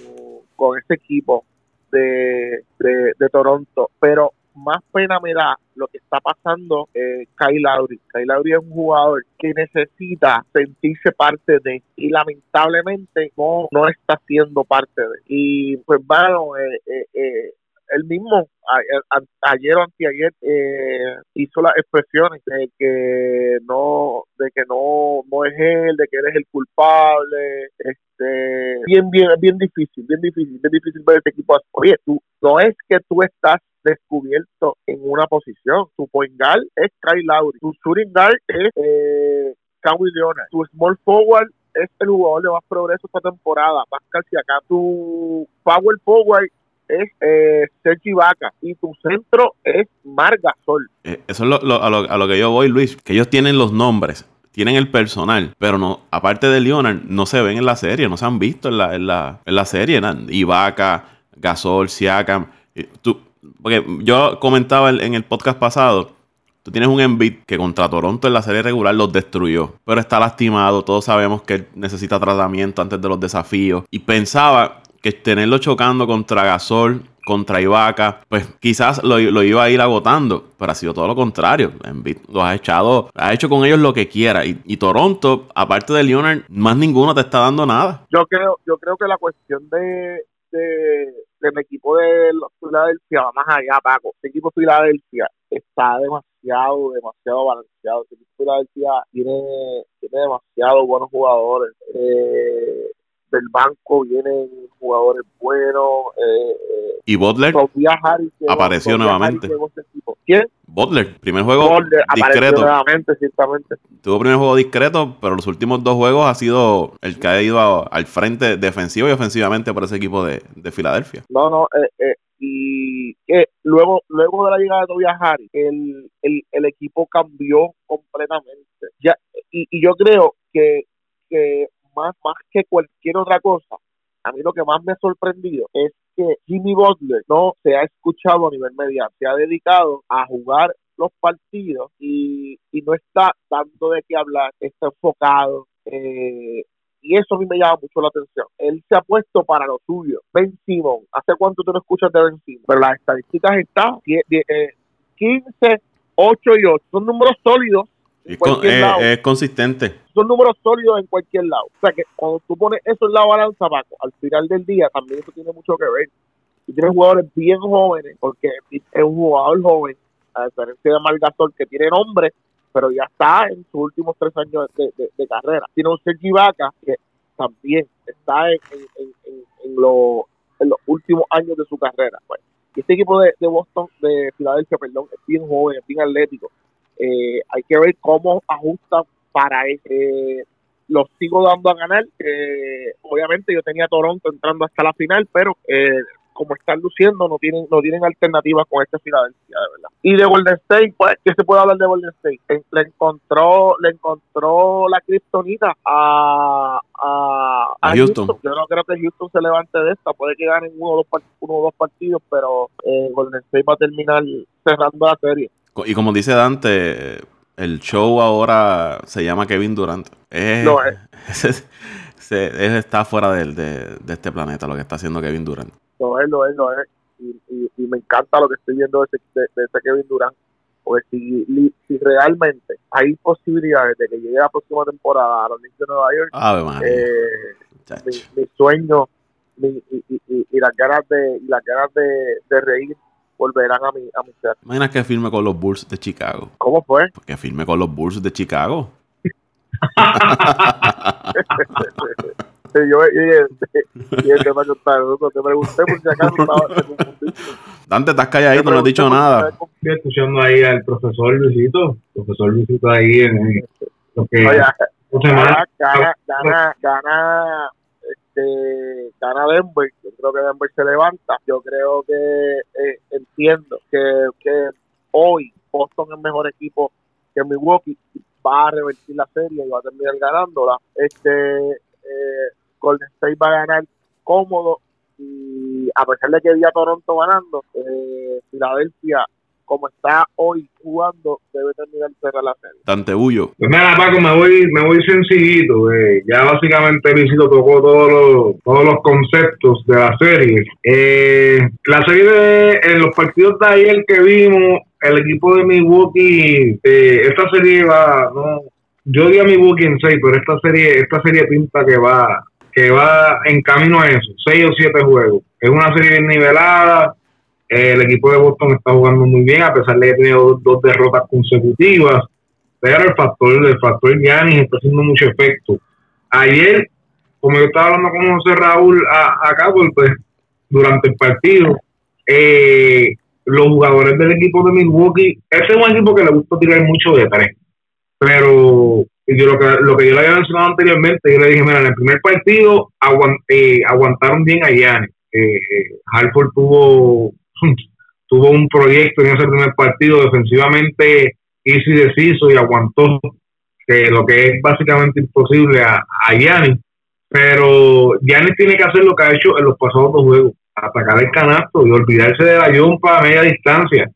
con este equipo de, de, de Toronto. Pero más pena me da lo que está pasando eh, Kyle Lowry. Kyle Lowry es un jugador que necesita sentirse parte de y lamentablemente no, no está siendo parte de. Y pues bueno, eh, eh, eh él mismo ayer o anteayer eh, hizo las expresiones de que no de que no no es él de que él es el culpable este bien bien bien difícil bien difícil bien difícil ver este equipo oye tú no es que tú estás descubierto en una posición tu point es Kyle Lowry tu shooting guard es eh, Kawhi Leonard tu small forward es el jugador de más progreso esta temporada, Pascal acá Tu power forward es eh, Sergi y tu centro es Margasol. Eh, eso es lo, a, lo, que yo voy, Luis, que ellos tienen los nombres, tienen el personal, pero no, aparte de Leonard, no se ven en la serie, no se han visto en la, en la, en la serie. Ibaka, Gasol, Siakam. Tú, porque yo comentaba en el podcast pasado, tú tienes un Embiid que contra Toronto en la serie regular los destruyó, pero está lastimado, todos sabemos que necesita tratamiento antes de los desafíos. Y pensaba que tenerlo chocando contra Gasol, contra Ibaka, pues quizás lo, iba a ir agotando, pero ha sido todo lo contrario. Los ha echado, ha hecho con ellos lo que quiera. Y, Toronto, aparte de Leonard, más ninguno te está dando nada. Yo creo, yo creo que la cuestión de, del equipo de Filadelfia va más allá, Paco. El equipo de Filadelfia está demasiado, demasiado balanceado. El equipo de Filadelfia tiene, tiene demasiado buenos jugadores. Eh, del banco vienen jugadores buenos. Eh, eh y Butler apareció nuevamente. ¿Quién? Butler, primer juego discreto. Nuevamente, ciertamente. Tuvo primer juego discreto, pero los últimos dos juegos ha sido el que ha ido al frente defensivo y ofensivamente por ese equipo de, Filadelfia. No, no, eh, eh, y que luego luego de la llegada de Tobias Harris, el, el, el equipo cambió completamente. Ya, y, y yo creo que, que más, más que cualquier otra cosa, a mí lo que más me ha sorprendido es que Jimmy Butler no se ha escuchado a nivel mediante, se ha dedicado a jugar los partidos y, no está dando de qué hablar, está enfocado. Eh, y eso a mí me llama mucho la atención. Él se ha puesto para lo suyo. Ben Simon, ¿hace cuánto tú no escuchas de Ben Simon? Pero las estadísticas están 15, 8 eh, y 8. Son números sólidos es, es, consistente. Son números sólidos en cualquier lado. O sea que cuando tú pones eso en la balanza, Paco, al final del día también eso tiene mucho que ver. Si tienes jugadores bien jóvenes, porque es un jugador joven, a diferencia de Margasol, que tiene nombre, pero ya está en sus últimos tres años de, carrera. Tiene un Sergi Vaca, que también está en, en, los últimos años de su carrera. Pues. Este equipo de, de Boston, de Filadelfia, perdón, es bien joven, es bien atlético eh, hay que ver cómo ajustan para. Eh, los sigo dando a ganar. Eh, obviamente yo tenía Toronto entrando hasta la final, pero eh, como están luciendo, no tienen no tienen alternativas con este Filadelfia, de verdad. Y de Golden State, pues, ¿qué se puede hablar de Golden State? Le encontró le encontró la kriptonita a, a, Houston. Yo no creo que Houston se levante de esta, puede que ganen uno o dos, uno o dos partidos, pero Golden State va a terminar cerrando la serie. Y como dice Dante, el show ahora se llama Kevin Durant. Es, no, es. está fuera de, de, este planeta lo que está haciendo Kevin Durant. No es, no es, no es. Y, y, me encanta lo que estoy viendo de ese, Kevin Durant. Porque si, si realmente hay posibilidades de que llegue la próxima temporada a los Knicks de Nueva York, eh, mi, sueño mi, y, y, las ganas de y las ganas de reír volverán a mi, a mi ser. Imagina que firme con los Bulls de Chicago. ¿Cómo fue? Que firme con los Bulls de Chicago. yo, yo, yo, te pregunté por si acaso estaba Dante, estás calladito, no has dicho nada. Estoy escuchando ahí al profesor Luisito, profesor Luisito ahí en, lo que... Oye, gana, gana, gana, este, gana Denver, yo creo que Denver se levanta, yo creo que eh, entiendo que, que hoy Boston es mejor equipo que Milwaukee, va a revertir la serie y va a terminar ganándola. Este eh, Golden State va a ganar cómodo y a pesar de que había Toronto ganando, eh, Filadelfia como está hoy jugando, debe terminar cerrar la serie. Tantebullo. Pues mira, Paco, me voy, me voy sencillito. eh, ya básicamente Luisito tocó todos los, todos los conceptos de la serie. Eh, la serie de, en los partidos de ayer que vimos, el equipo de Milwaukee, eh, esta serie va, no, yo di a Milwaukee en 6, pero esta serie, esta serie pinta que va, que va en camino a eso, 6 o 7 juegos. Es una serie bien nivelada. El equipo de Boston está jugando muy bien, a pesar de que ha tenido dos, derrotas consecutivas pero el factor, el factor Giannis está haciendo mucho efecto. Ayer, como yo estaba hablando con José Raúl a- acá, pues, pues, durante el partido, eh, los jugadores del equipo de Milwaukee, ese es un equipo que le gusta tirar mucho de tres, pero yo lo que, lo que yo le había mencionado anteriormente, yo le dije, mira, en el primer partido aguan- eh, aguantaron bien a Giannis. Eh, eh, Hartford tuvo, tuvo un proyecto en ese primer partido defensivamente easy deciso y aguantó que lo que es básicamente imposible a, a Giannis. Pero Giannis tiene que hacer lo que ha hecho en los pasados dos juegos, atacar el canasto y olvidarse de la yompa a media distancia.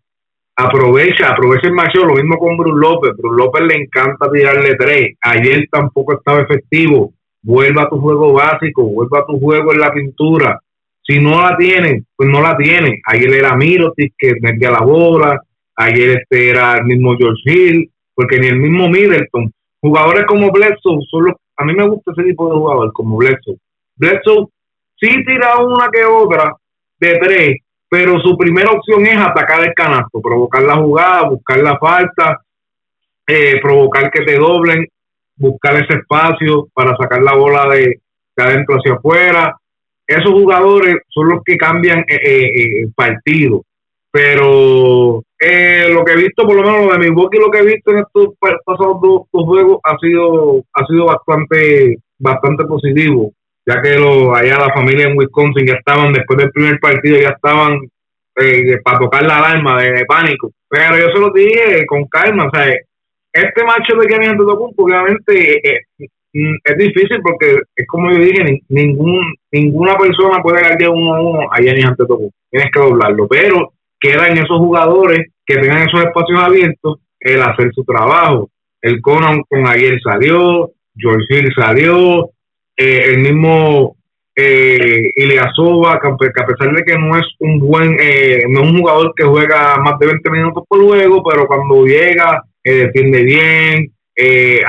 Aprovecha, aprovecha el macho, lo mismo con Bruce López. Bruce López le encanta tirarle tres. Ayer tampoco estaba efectivo. Vuelva a tu juego básico, vuelva a tu juego en la pintura. Si no la tienen, pues no la tienen. Ayer era Mirotic que metía la bola, ayer este era el mismo George Hill, porque ni el mismo Middleton. Jugadores como Bledsoe, son a mí me gusta ese tipo de jugador como Bledsoe. Bledsoe sí tira una que otra de tres, pero su primera opción es atacar el canasto, provocar la jugada, buscar la falta, eh, provocar que te doblen, buscar ese espacio para sacar la bola de, de adentro hacia afuera. Esos jugadores son los que cambian eh, eh, eh, partido pero eh, lo que he visto, por lo menos lo de Milwaukee, lo que he visto en estos pa- pasados dos, dos juegos ha sido ha sido bastante bastante positivo, ya que lo, allá la familia en Wisconsin ya estaban, después del primer partido, ya estaban eh, para tocar la alarma de, pánico. Pero yo se lo dije con calma, o sea, este macho de Giannis Antetokounmpo obviamente eh, es difícil porque es como yo dije, ni- ningún, ninguna persona puede ganar uno a uno a Giannis Antetokounmpo, tienes que doblarlo, pero quedan esos jugadores que tengan esos espacios abiertos el hacer su trabajo. El Conan con ayer salió, George Hill salió, eh, el mismo eh, que, a pesar de que no es un buen, eh, no es un jugador que juega más de 20 minutos por juego, pero cuando llega, eh, defiende bien, eh,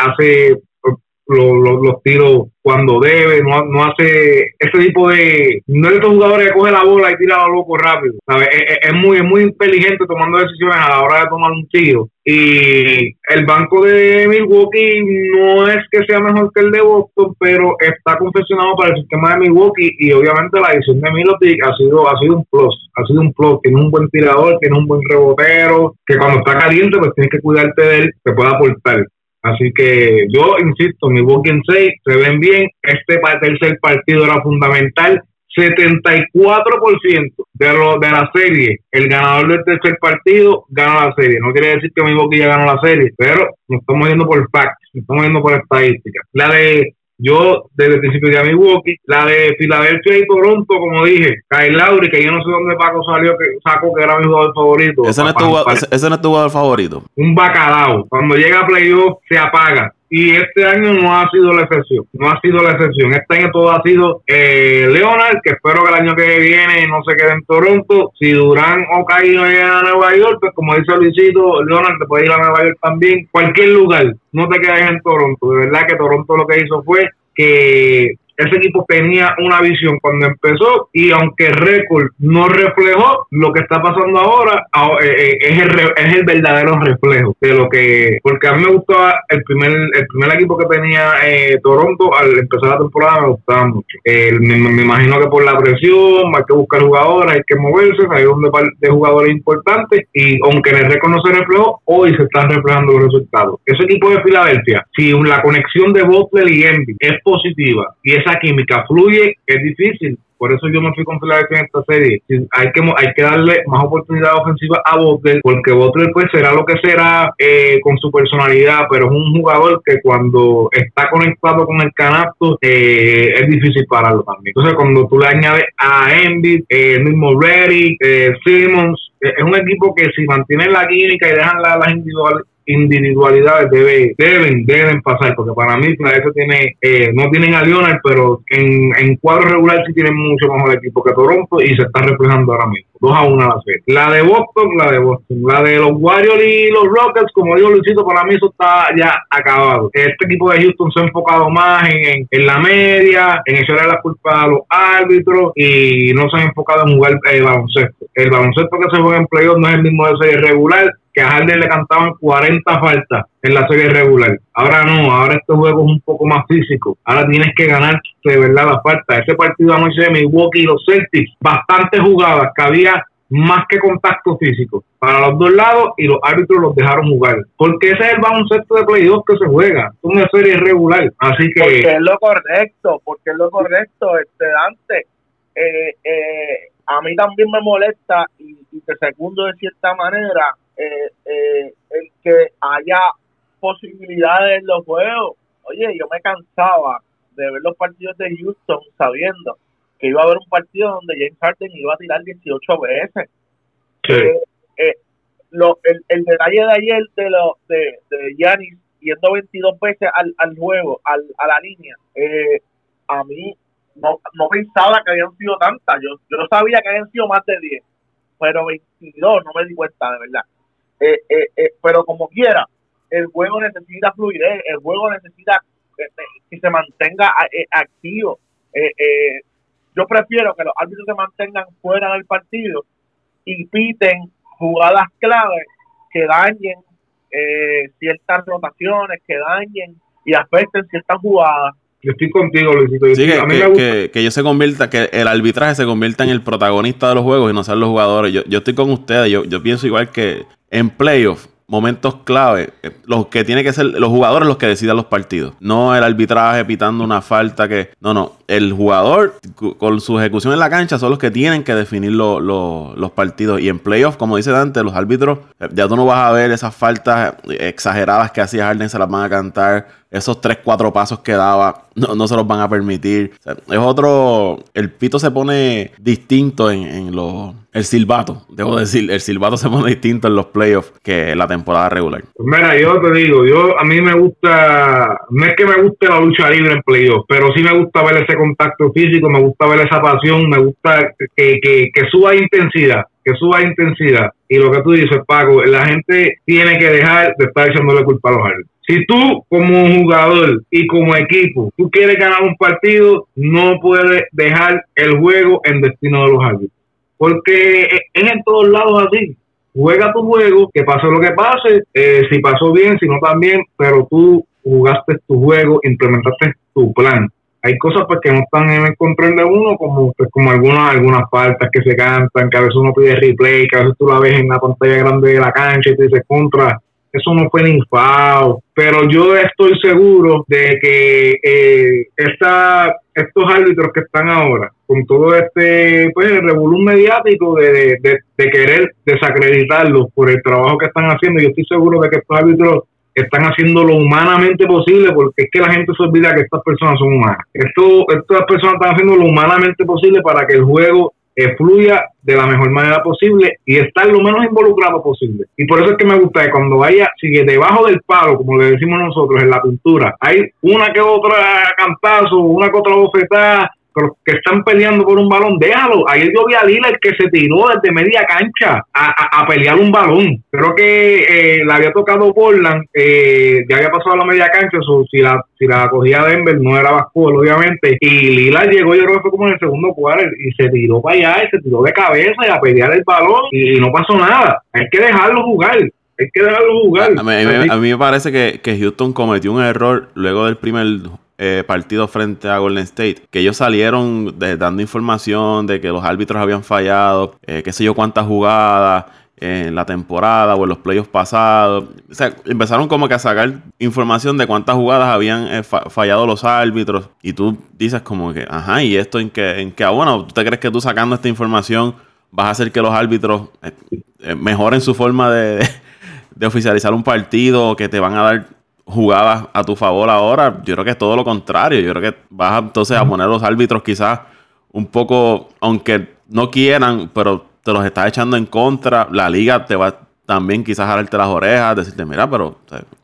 hace lo- lo- los tiros cuando debe, no, no hace ese tipo de, no es de estos jugadores que coge la bola y tira a lo loco rápido, ¿sabes? Es, es- es muy, es muy inteligente tomando decisiones a la hora de tomar un tiro. Y el banco de Milwaukee no es que sea mejor que el de Boston, pero está confeccionado para el sistema de Milwaukee y obviamente la edición de Milotic ha sido, ha sido un plus, ha sido un plus, tiene un buen tirador, tiene un buen rebotero, que cuando está caliente pues tienes que cuidarte de él, te puede aportar. Así que yo insisto, mi en 6 se ven bien. Este tercer partido era fundamental. 74% de, lo, de la serie, el ganador del tercer partido gana la serie. No quiere decir que mi ya ganó la serie, pero nos estamos yendo por facts, nos estamos yendo por estadísticas. La de yo desde el principio de Milwaukee, la de Filadelfia y Toronto, como dije, Kyle Lowry, que yo no sé dónde Paco salió, que sacó que era mi jugador favorito. Ese no, es tu, Pa- jugador- pa- ese, ese no es tu jugador favorito. un bacalao. Cuando llega a playoff se apaga. Y este año no ha sido la excepción. No ha sido la excepción. Este año todo ha sido eh, Leonard, que espero que el año que viene no se quede en Toronto. Si Durán o Caíno llegan a Nueva York, pues como dice Luisito, Leonard te puede ir a Nueva York también. Cualquier lugar. No te quedes en Toronto. De verdad que Toronto lo que hizo fue que ese equipo tenía una visión cuando empezó y aunque el récord no reflejó lo que está pasando ahora, ah, eh, eh, es, el, es el verdadero reflejo de lo que, porque a mí me gustaba el primer el primer equipo que tenía eh, Toronto al empezar la temporada me gustaba mucho. Me, me imagino que por la presión hay que buscar jugadores, hay que moverse, hay un par- de jugadores importantes y aunque el récord no se reflejó, hoy se están reflejando los resultados. Ese equipo de Filadelfia, si la conexión de Butler y Envy es positiva y esa química fluye, es difícil. Por eso yo me fui con Filadelfia en esta serie. Hay que, hay que darle más oportunidad ofensiva a Butler, porque Butler pues será lo que será eh, con su personalidad, pero es un jugador que cuando está conectado con el canasto eh, es difícil pararlo también. Entonces cuando tú le añades a Envy, eh, el mismo Reddy, eh, Simmons, es un equipo que si mantienen la química y dejan la, las individual, individualidades debe, deben, deben pasar, porque para mí eso tiene, eh, no tienen a Lionel, pero en, en cuadro regular sí tienen mucho mejor equipo que Toronto y se está reflejando ahora mismo. 2 a 1 la serie. La de Boston, la de Boston. La de los Warriors y los Rockets, como digo Luisito, para mí eso está ya acabado. Este equipo de Houston se ha enfocado más en, en, la media, en echarle la culpa a los árbitros y no se han enfocado en jugar el baloncesto. El baloncesto que se juega en playoff no es el mismo de serie regular a Harden le cantaban 40 faltas en la serie regular. Ahora no, ahora este juego es un poco más físico. Ahora tienes que ganar de verdad la falta. Ese partido anoche de Milwaukee y los Celtics, bastante jugadas, que había más que contacto físico para los dos lados y los árbitros los dejaron jugar. Porque ese es el baloncesto de playoff que se juega. Una serie regular. Así que. Porque es lo correcto, porque es lo correcto, este Dante. Eh, eh, a mí también me molesta y, y te segundo de cierta manera eh, eh, el que haya posibilidades en los juegos. Oye, yo me cansaba de ver los partidos de Houston sabiendo que iba a haber un partido donde James Harden iba a tirar 18 veces. Eh, eh, lo, el, el, detalle de ayer de lo de, de Giannis yendo 22 veces al, al juego, al, a la línea, eh, a mí no, no pensaba que habían sido tantas. Yo, yo no sabía que habían sido más de 10, pero 22 no me di cuenta, de verdad. Eh, eh, eh, pero como quiera, el juego necesita fluidez, el juego necesita que se mantenga activo. yo prefiero que los árbitros se mantengan fuera del partido y piten jugadas claves que dañen ciertas rotaciones, que dañen y afecten ciertas jugadas. Yo estoy contigo, Luisito. Sí, que, que, que, ellos se convierta, que el arbitraje se convierta en el protagonista de los juegos y no sean los jugadores. Yo, yo estoy con ustedes, yo, yo pienso igual que en playoff, momentos clave, eh, los que tienen que ser los jugadores los que decidan los partidos. No el arbitraje pitando una falta que. No, no. El jugador con su ejecución en la cancha son los que tienen que definir los partidos. Y en playoff, como dice Dante, los árbitros, eh, ya tú no vas a ver esas faltas exageradas que hacía Harden, se las van a cantar esos 3, 4 pasos que daba no, no se los van a permitir. es otro. El pito se pone distinto en, los. El silbato, debo decir, el silbato se pone distinto en los playoffs que la temporada regular. Pues mira, yo te digo, yo a mí me gusta, no es que me guste la lucha libre en playoffs, pero sí me gusta ver ese contacto físico, me gusta ver esa pasión, me gusta que, que, que suba intensidad que suba intensidad. Y lo que tú dices, Paco, la gente tiene que dejar de estar echándole culpa a los árbitros. Si tú como jugador y como equipo, tú quieres ganar un partido, no puedes dejar el juego en destino de los árbitros. Porque es en todos lados así. Juega tu juego, que pase lo que pase, eh, si pasó bien, si no también, pero tú jugaste tu juego, implementaste tu plan. Hay cosas pues que no están en el control de uno, como pues, como algunas algunas faltas que se cantan, que a veces uno pide replay, que a veces tú la ves en la pantalla grande de la cancha y te dices contra, eso no fue ni FAO, pero yo estoy seguro de que eh, esta, estos árbitros que están ahora, con todo este pues, revolú mediático de, de, de, querer desacreditarlos por el trabajo que están haciendo, yo estoy seguro de que estos árbitros están haciendo lo humanamente posible porque es que la gente se olvida que estas personas son humanas. Esto, estas personas están haciendo lo humanamente posible para que el juego fluya de la mejor manera posible y estar lo menos involucrado posible. Y por eso es que me gusta que cuando vaya, sigue debajo del palo, como le decimos nosotros en la pintura, hay una que otra cantazo, una que otra bofetada, que están peleando por un balón, déjalo. Ayer yo vi a Lila el que se tiró desde media cancha a, a, pelear un balón. Creo que eh, le había tocado Portland, eh, ya había pasado a la media cancha, si la si la cogía Denver no era basquetbol, obviamente. Y Lila llegó, yo creo que fue como en el segundo cuarto y se tiró para allá y se tiró de cabeza y a pelear el balón y, no pasó nada. Hay que dejarlo jugar. Hay que dejarlo jugar. A, mí, a mí me parece que, que Houston cometió un error luego del primer eh, partido frente a Golden State, que ellos salieron dando información de que los árbitros habían fallado, eh, qué sé yo cuántas jugadas en la temporada o en los playoffs pasados. O sea, empezaron como que a sacar información de cuántas jugadas habían eh, fallado los árbitros. Y tú dices como que, ajá, ¿y esto en qué, en qué bueno? ¿Tú te crees que tú sacando esta información vas a hacer que los árbitros mejoren su forma de, de oficializar un partido que te van a dar jugadas a tu favor ahora. Yo creo que es todo lo contrario. Yo creo que vas entonces a poner los árbitros quizás un poco, aunque no quieran, pero te los estás echando en contra. La liga te va también quizás a jalarte las orejas, decirte, mira, pero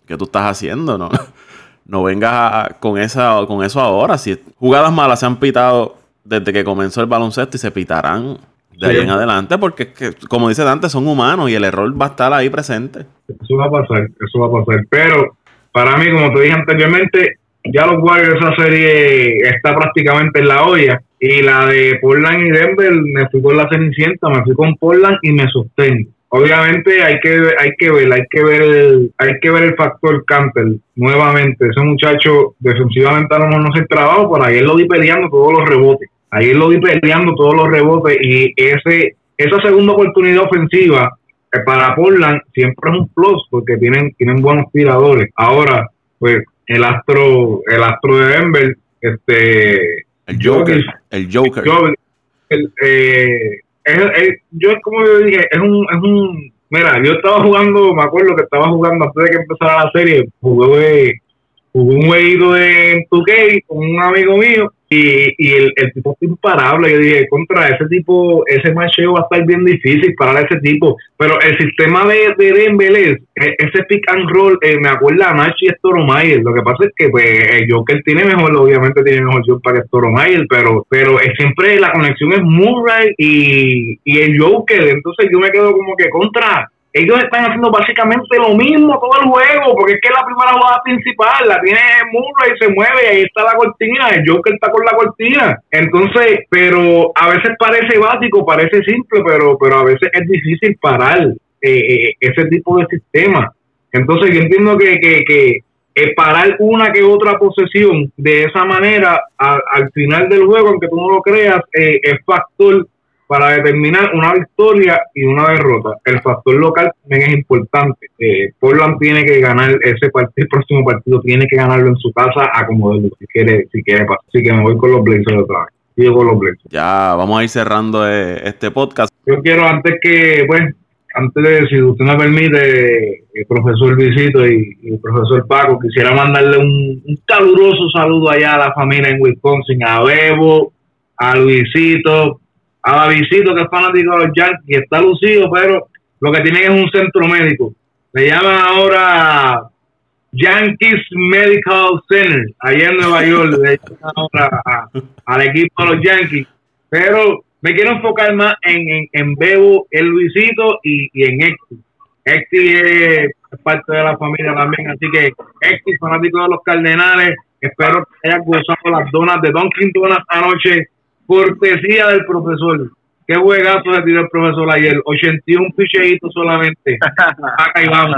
¿qué tú estás haciendo? No, no vengas con, esa, con eso ahora. Si jugadas malas se han pitado desde que comenzó el baloncesto y se pitarán de ahí en adelante, porque es que, como dice Dante, son humanos y el error va a estar ahí presente. Eso va a pasar, eso va a pasar. Pero para mí, como te dije anteriormente, ya los Warriors esa serie está prácticamente en la olla. Y la de Portland y Denver, me fui con la Cenicienta, me fui con Portland y me sostengo. Obviamente hay que hay que ver, hay que ver el, hay que ver el factor Campbell nuevamente. Ese muchacho defensivamente a lo mejor no se trabajo, pero ayer lo vi peleando todos los rebotes. Ayer lo vi peleando todos los rebotes y ese esa segunda oportunidad ofensiva eh, para Portland siempre es un plus porque tienen tienen buenos tiradores. Ahora, pues el astro el astro de Denver, este el Joker, el Joker. El, eh, es, yo como yo dije, es un, es un, mira, yo estaba jugando, me acuerdo que estaba jugando antes de que empezara la serie, jugué, jugué un jueguito de 2K con un amigo mío y, y el, el, tipo es imparable. Yo dije, contra ese tipo, ese macheo va a estar bien difícil para ese tipo. Pero el sistema de, de es, e, ese pick and roll, eh, me acuerda a Nachi y Storomayer. Lo que pasa es que pues, el Joker tiene mejor, obviamente tiene mejor job para que Storomayer, pero, pero es, siempre la conexión es Murray y, y el Joker. Entonces yo me quedo como que contra ellos están haciendo básicamente lo mismo todo el juego, porque es que la primera jugada principal la tiene Murray y se mueve y ahí está la cortina, el Joker está con la cortina. Entonces, pero a veces parece básico, parece simple, pero, pero a veces es difícil parar eh, eh, ese tipo de sistema. Entonces, yo entiendo que, que, que eh, parar una que otra posesión de esa manera al final del juego, aunque tú no lo creas, es factor para determinar una victoria y una derrota. El factor local también es importante. Eh, Portland tiene que ganar ese partido, el próximo partido tiene que ganarlo en su casa a como si quiere, si quiere pasar. Así que me voy con los Blazers otra vez. con los Blazers. Ya vamos a ir cerrando eh, este podcast. Yo quiero antes que, pues, antes de, si usted me permite, el eh, profesor Visito y, el profesor Paco, quisiera mandarle un, un caluroso saludo allá a la familia en Wisconsin, a Bebo, a Luisito, a Davidito, que es fanático de los Yankees, está lucido, pero lo que tiene es un centro médico. Le llaman ahora Yankees Medical Center, allá en Nueva York, le ahora al equipo de los Yankees. Pero me quiero enfocar más en, en, Bebo, en Luisito y, en Exti. Exti es parte de la familia también, así que Exti, fanático de los Cardenales, espero que haya gozado las donas de Dunkin' Donuts anoche cortesía del profesor. Qué juegazo se tiró el profesor ayer. 81 picheitos solamente. Acá y vamos.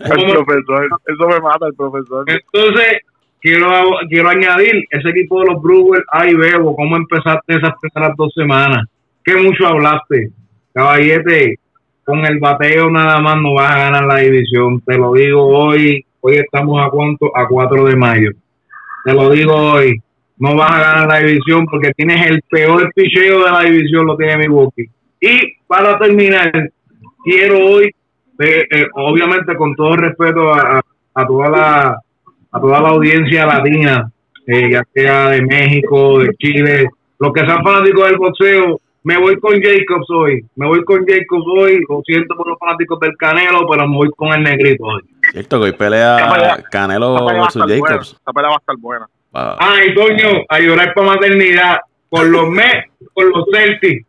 El profesor, eso me mata el profesor. Entonces, quiero, quiero añadir ese equipo de los Brewers. Ay, Bebo, ¿cómo empezaste esas primeras dos semanas? Qué mucho hablaste. Caballete, con el bateo nada más no vas a ganar la división. Te lo digo hoy. Hoy estamos a cuánto? A 4 de mayo. Te lo digo hoy no vas a ganar la división porque tienes el peor picheo de la división, lo tiene Milwaukee. Y para terminar, quiero hoy, eh, eh, obviamente con todo respeto a, toda la a toda la audiencia latina, eh, ya sea de México, de Chile, los que sean fanáticos del boxeo, me voy con Jacobs hoy, me voy con Jacobs hoy, lo siento por los fanáticos del Canelo, pero me voy con el negrito hoy. Cierto que hoy pelea Canelo versus Jacobs. Esta pelea va a estar buena. Ay, coño, a llorar por maternidad. Por los Mets, por los Celtics.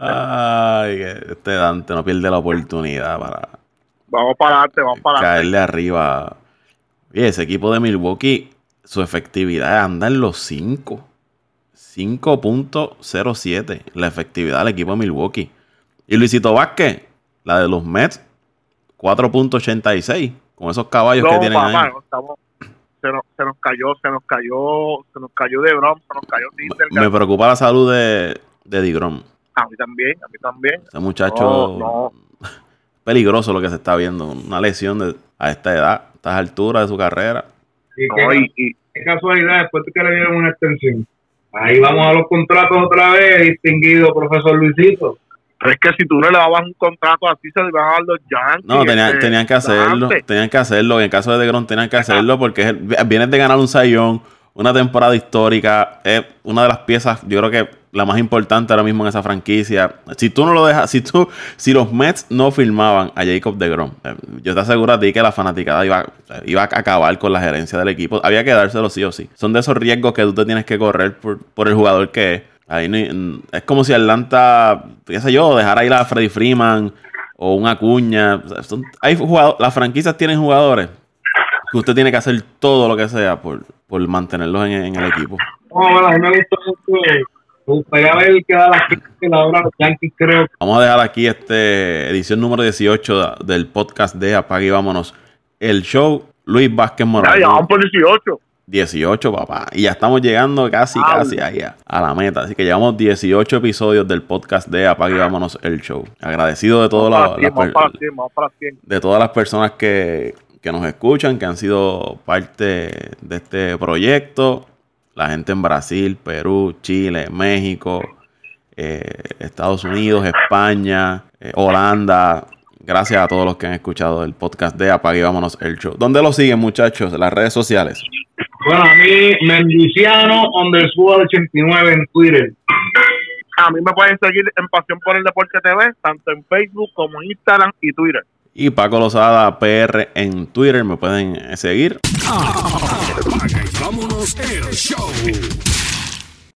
Ay, este Dante no pierde la oportunidad para. Vamos para adelante, vamos para adelante. Caerle arriba. Y ese equipo de Milwaukee, su efectividad anda en los 5. 5.07 la efectividad del equipo de Milwaukee. Y Luisito Vázquez, la de los Mets, 4.86 con esos caballos que tienen ahí. se, nos, se nos cayó, se nos cayó, se nos cayó de Brom, se nos cayó Me, me preocupa la salud de, de Digrom. A mí también, a mí también. Ese muchacho peligroso lo que se está viendo, una lesión de, a esta edad, a estas alturas de su carrera. Y, qué, casualidad, después de que le dieron una extensión. Ahí vamos a los contratos otra vez, distinguido profesor Luisito. Pero es que si tú no le dabas un contrato así, se le iban a dar los Yankees. No, tenían, este, tenían que hacerlo. Tenían que hacerlo. En el caso de DeGrom tenían que hacerlo porque vienes de ganar un sayón una temporada histórica. Es una de las piezas, yo creo que la más importante ahora mismo en esa franquicia. Si tú no lo dejas, si tú, si los Mets no firmaban a Jacob de Grom, eh, yo te aseguro a ti que la fanaticada iba, iba a acabar con la gerencia del equipo. Había que dárselo sí o sí. Son de esos riesgos que tú te tienes que correr por, por el jugador que es. Ahí es como si Atlanta, qué sé yo, dejara ir a Freddy Freeman o una Acuña. hay las franquicias tienen jugadores que usted tiene que hacer todo lo que sea por, por mantenerlos en, el equipo. bueno, a mí me gustaría ver qué da la los Yankees, creo. Vamos a dejar aquí este edición número 18 del podcast de Apague y Vámonos. El show Luis Vázquez Morales. Ya, vamos por 18. 18, papá. Y ya estamos llegando casi, casi ahí a, la meta. Así que llevamos 18 episodios del podcast de Apague y Vámonos el show. Agradecido de, todo la, de todas las personas que, que nos escuchan, que han sido parte de este proyecto. La gente en Brasil, Perú, Chile, México, eh, Estados Unidos, España, eh, Holanda. Gracias a todos los que han escuchado el podcast de Apague y Vámonos el Show. ¿Dónde lo siguen, muchachos? Las redes sociales. Bueno, a mí, Mendiciano underscore 89 en Twitter. A mí me pueden seguir en Pasión por el Deporte TV, tanto en Facebook como en Instagram y Twitter. Y Paco Lozada PR en Twitter, me pueden seguir. Apaga y vámonos el show.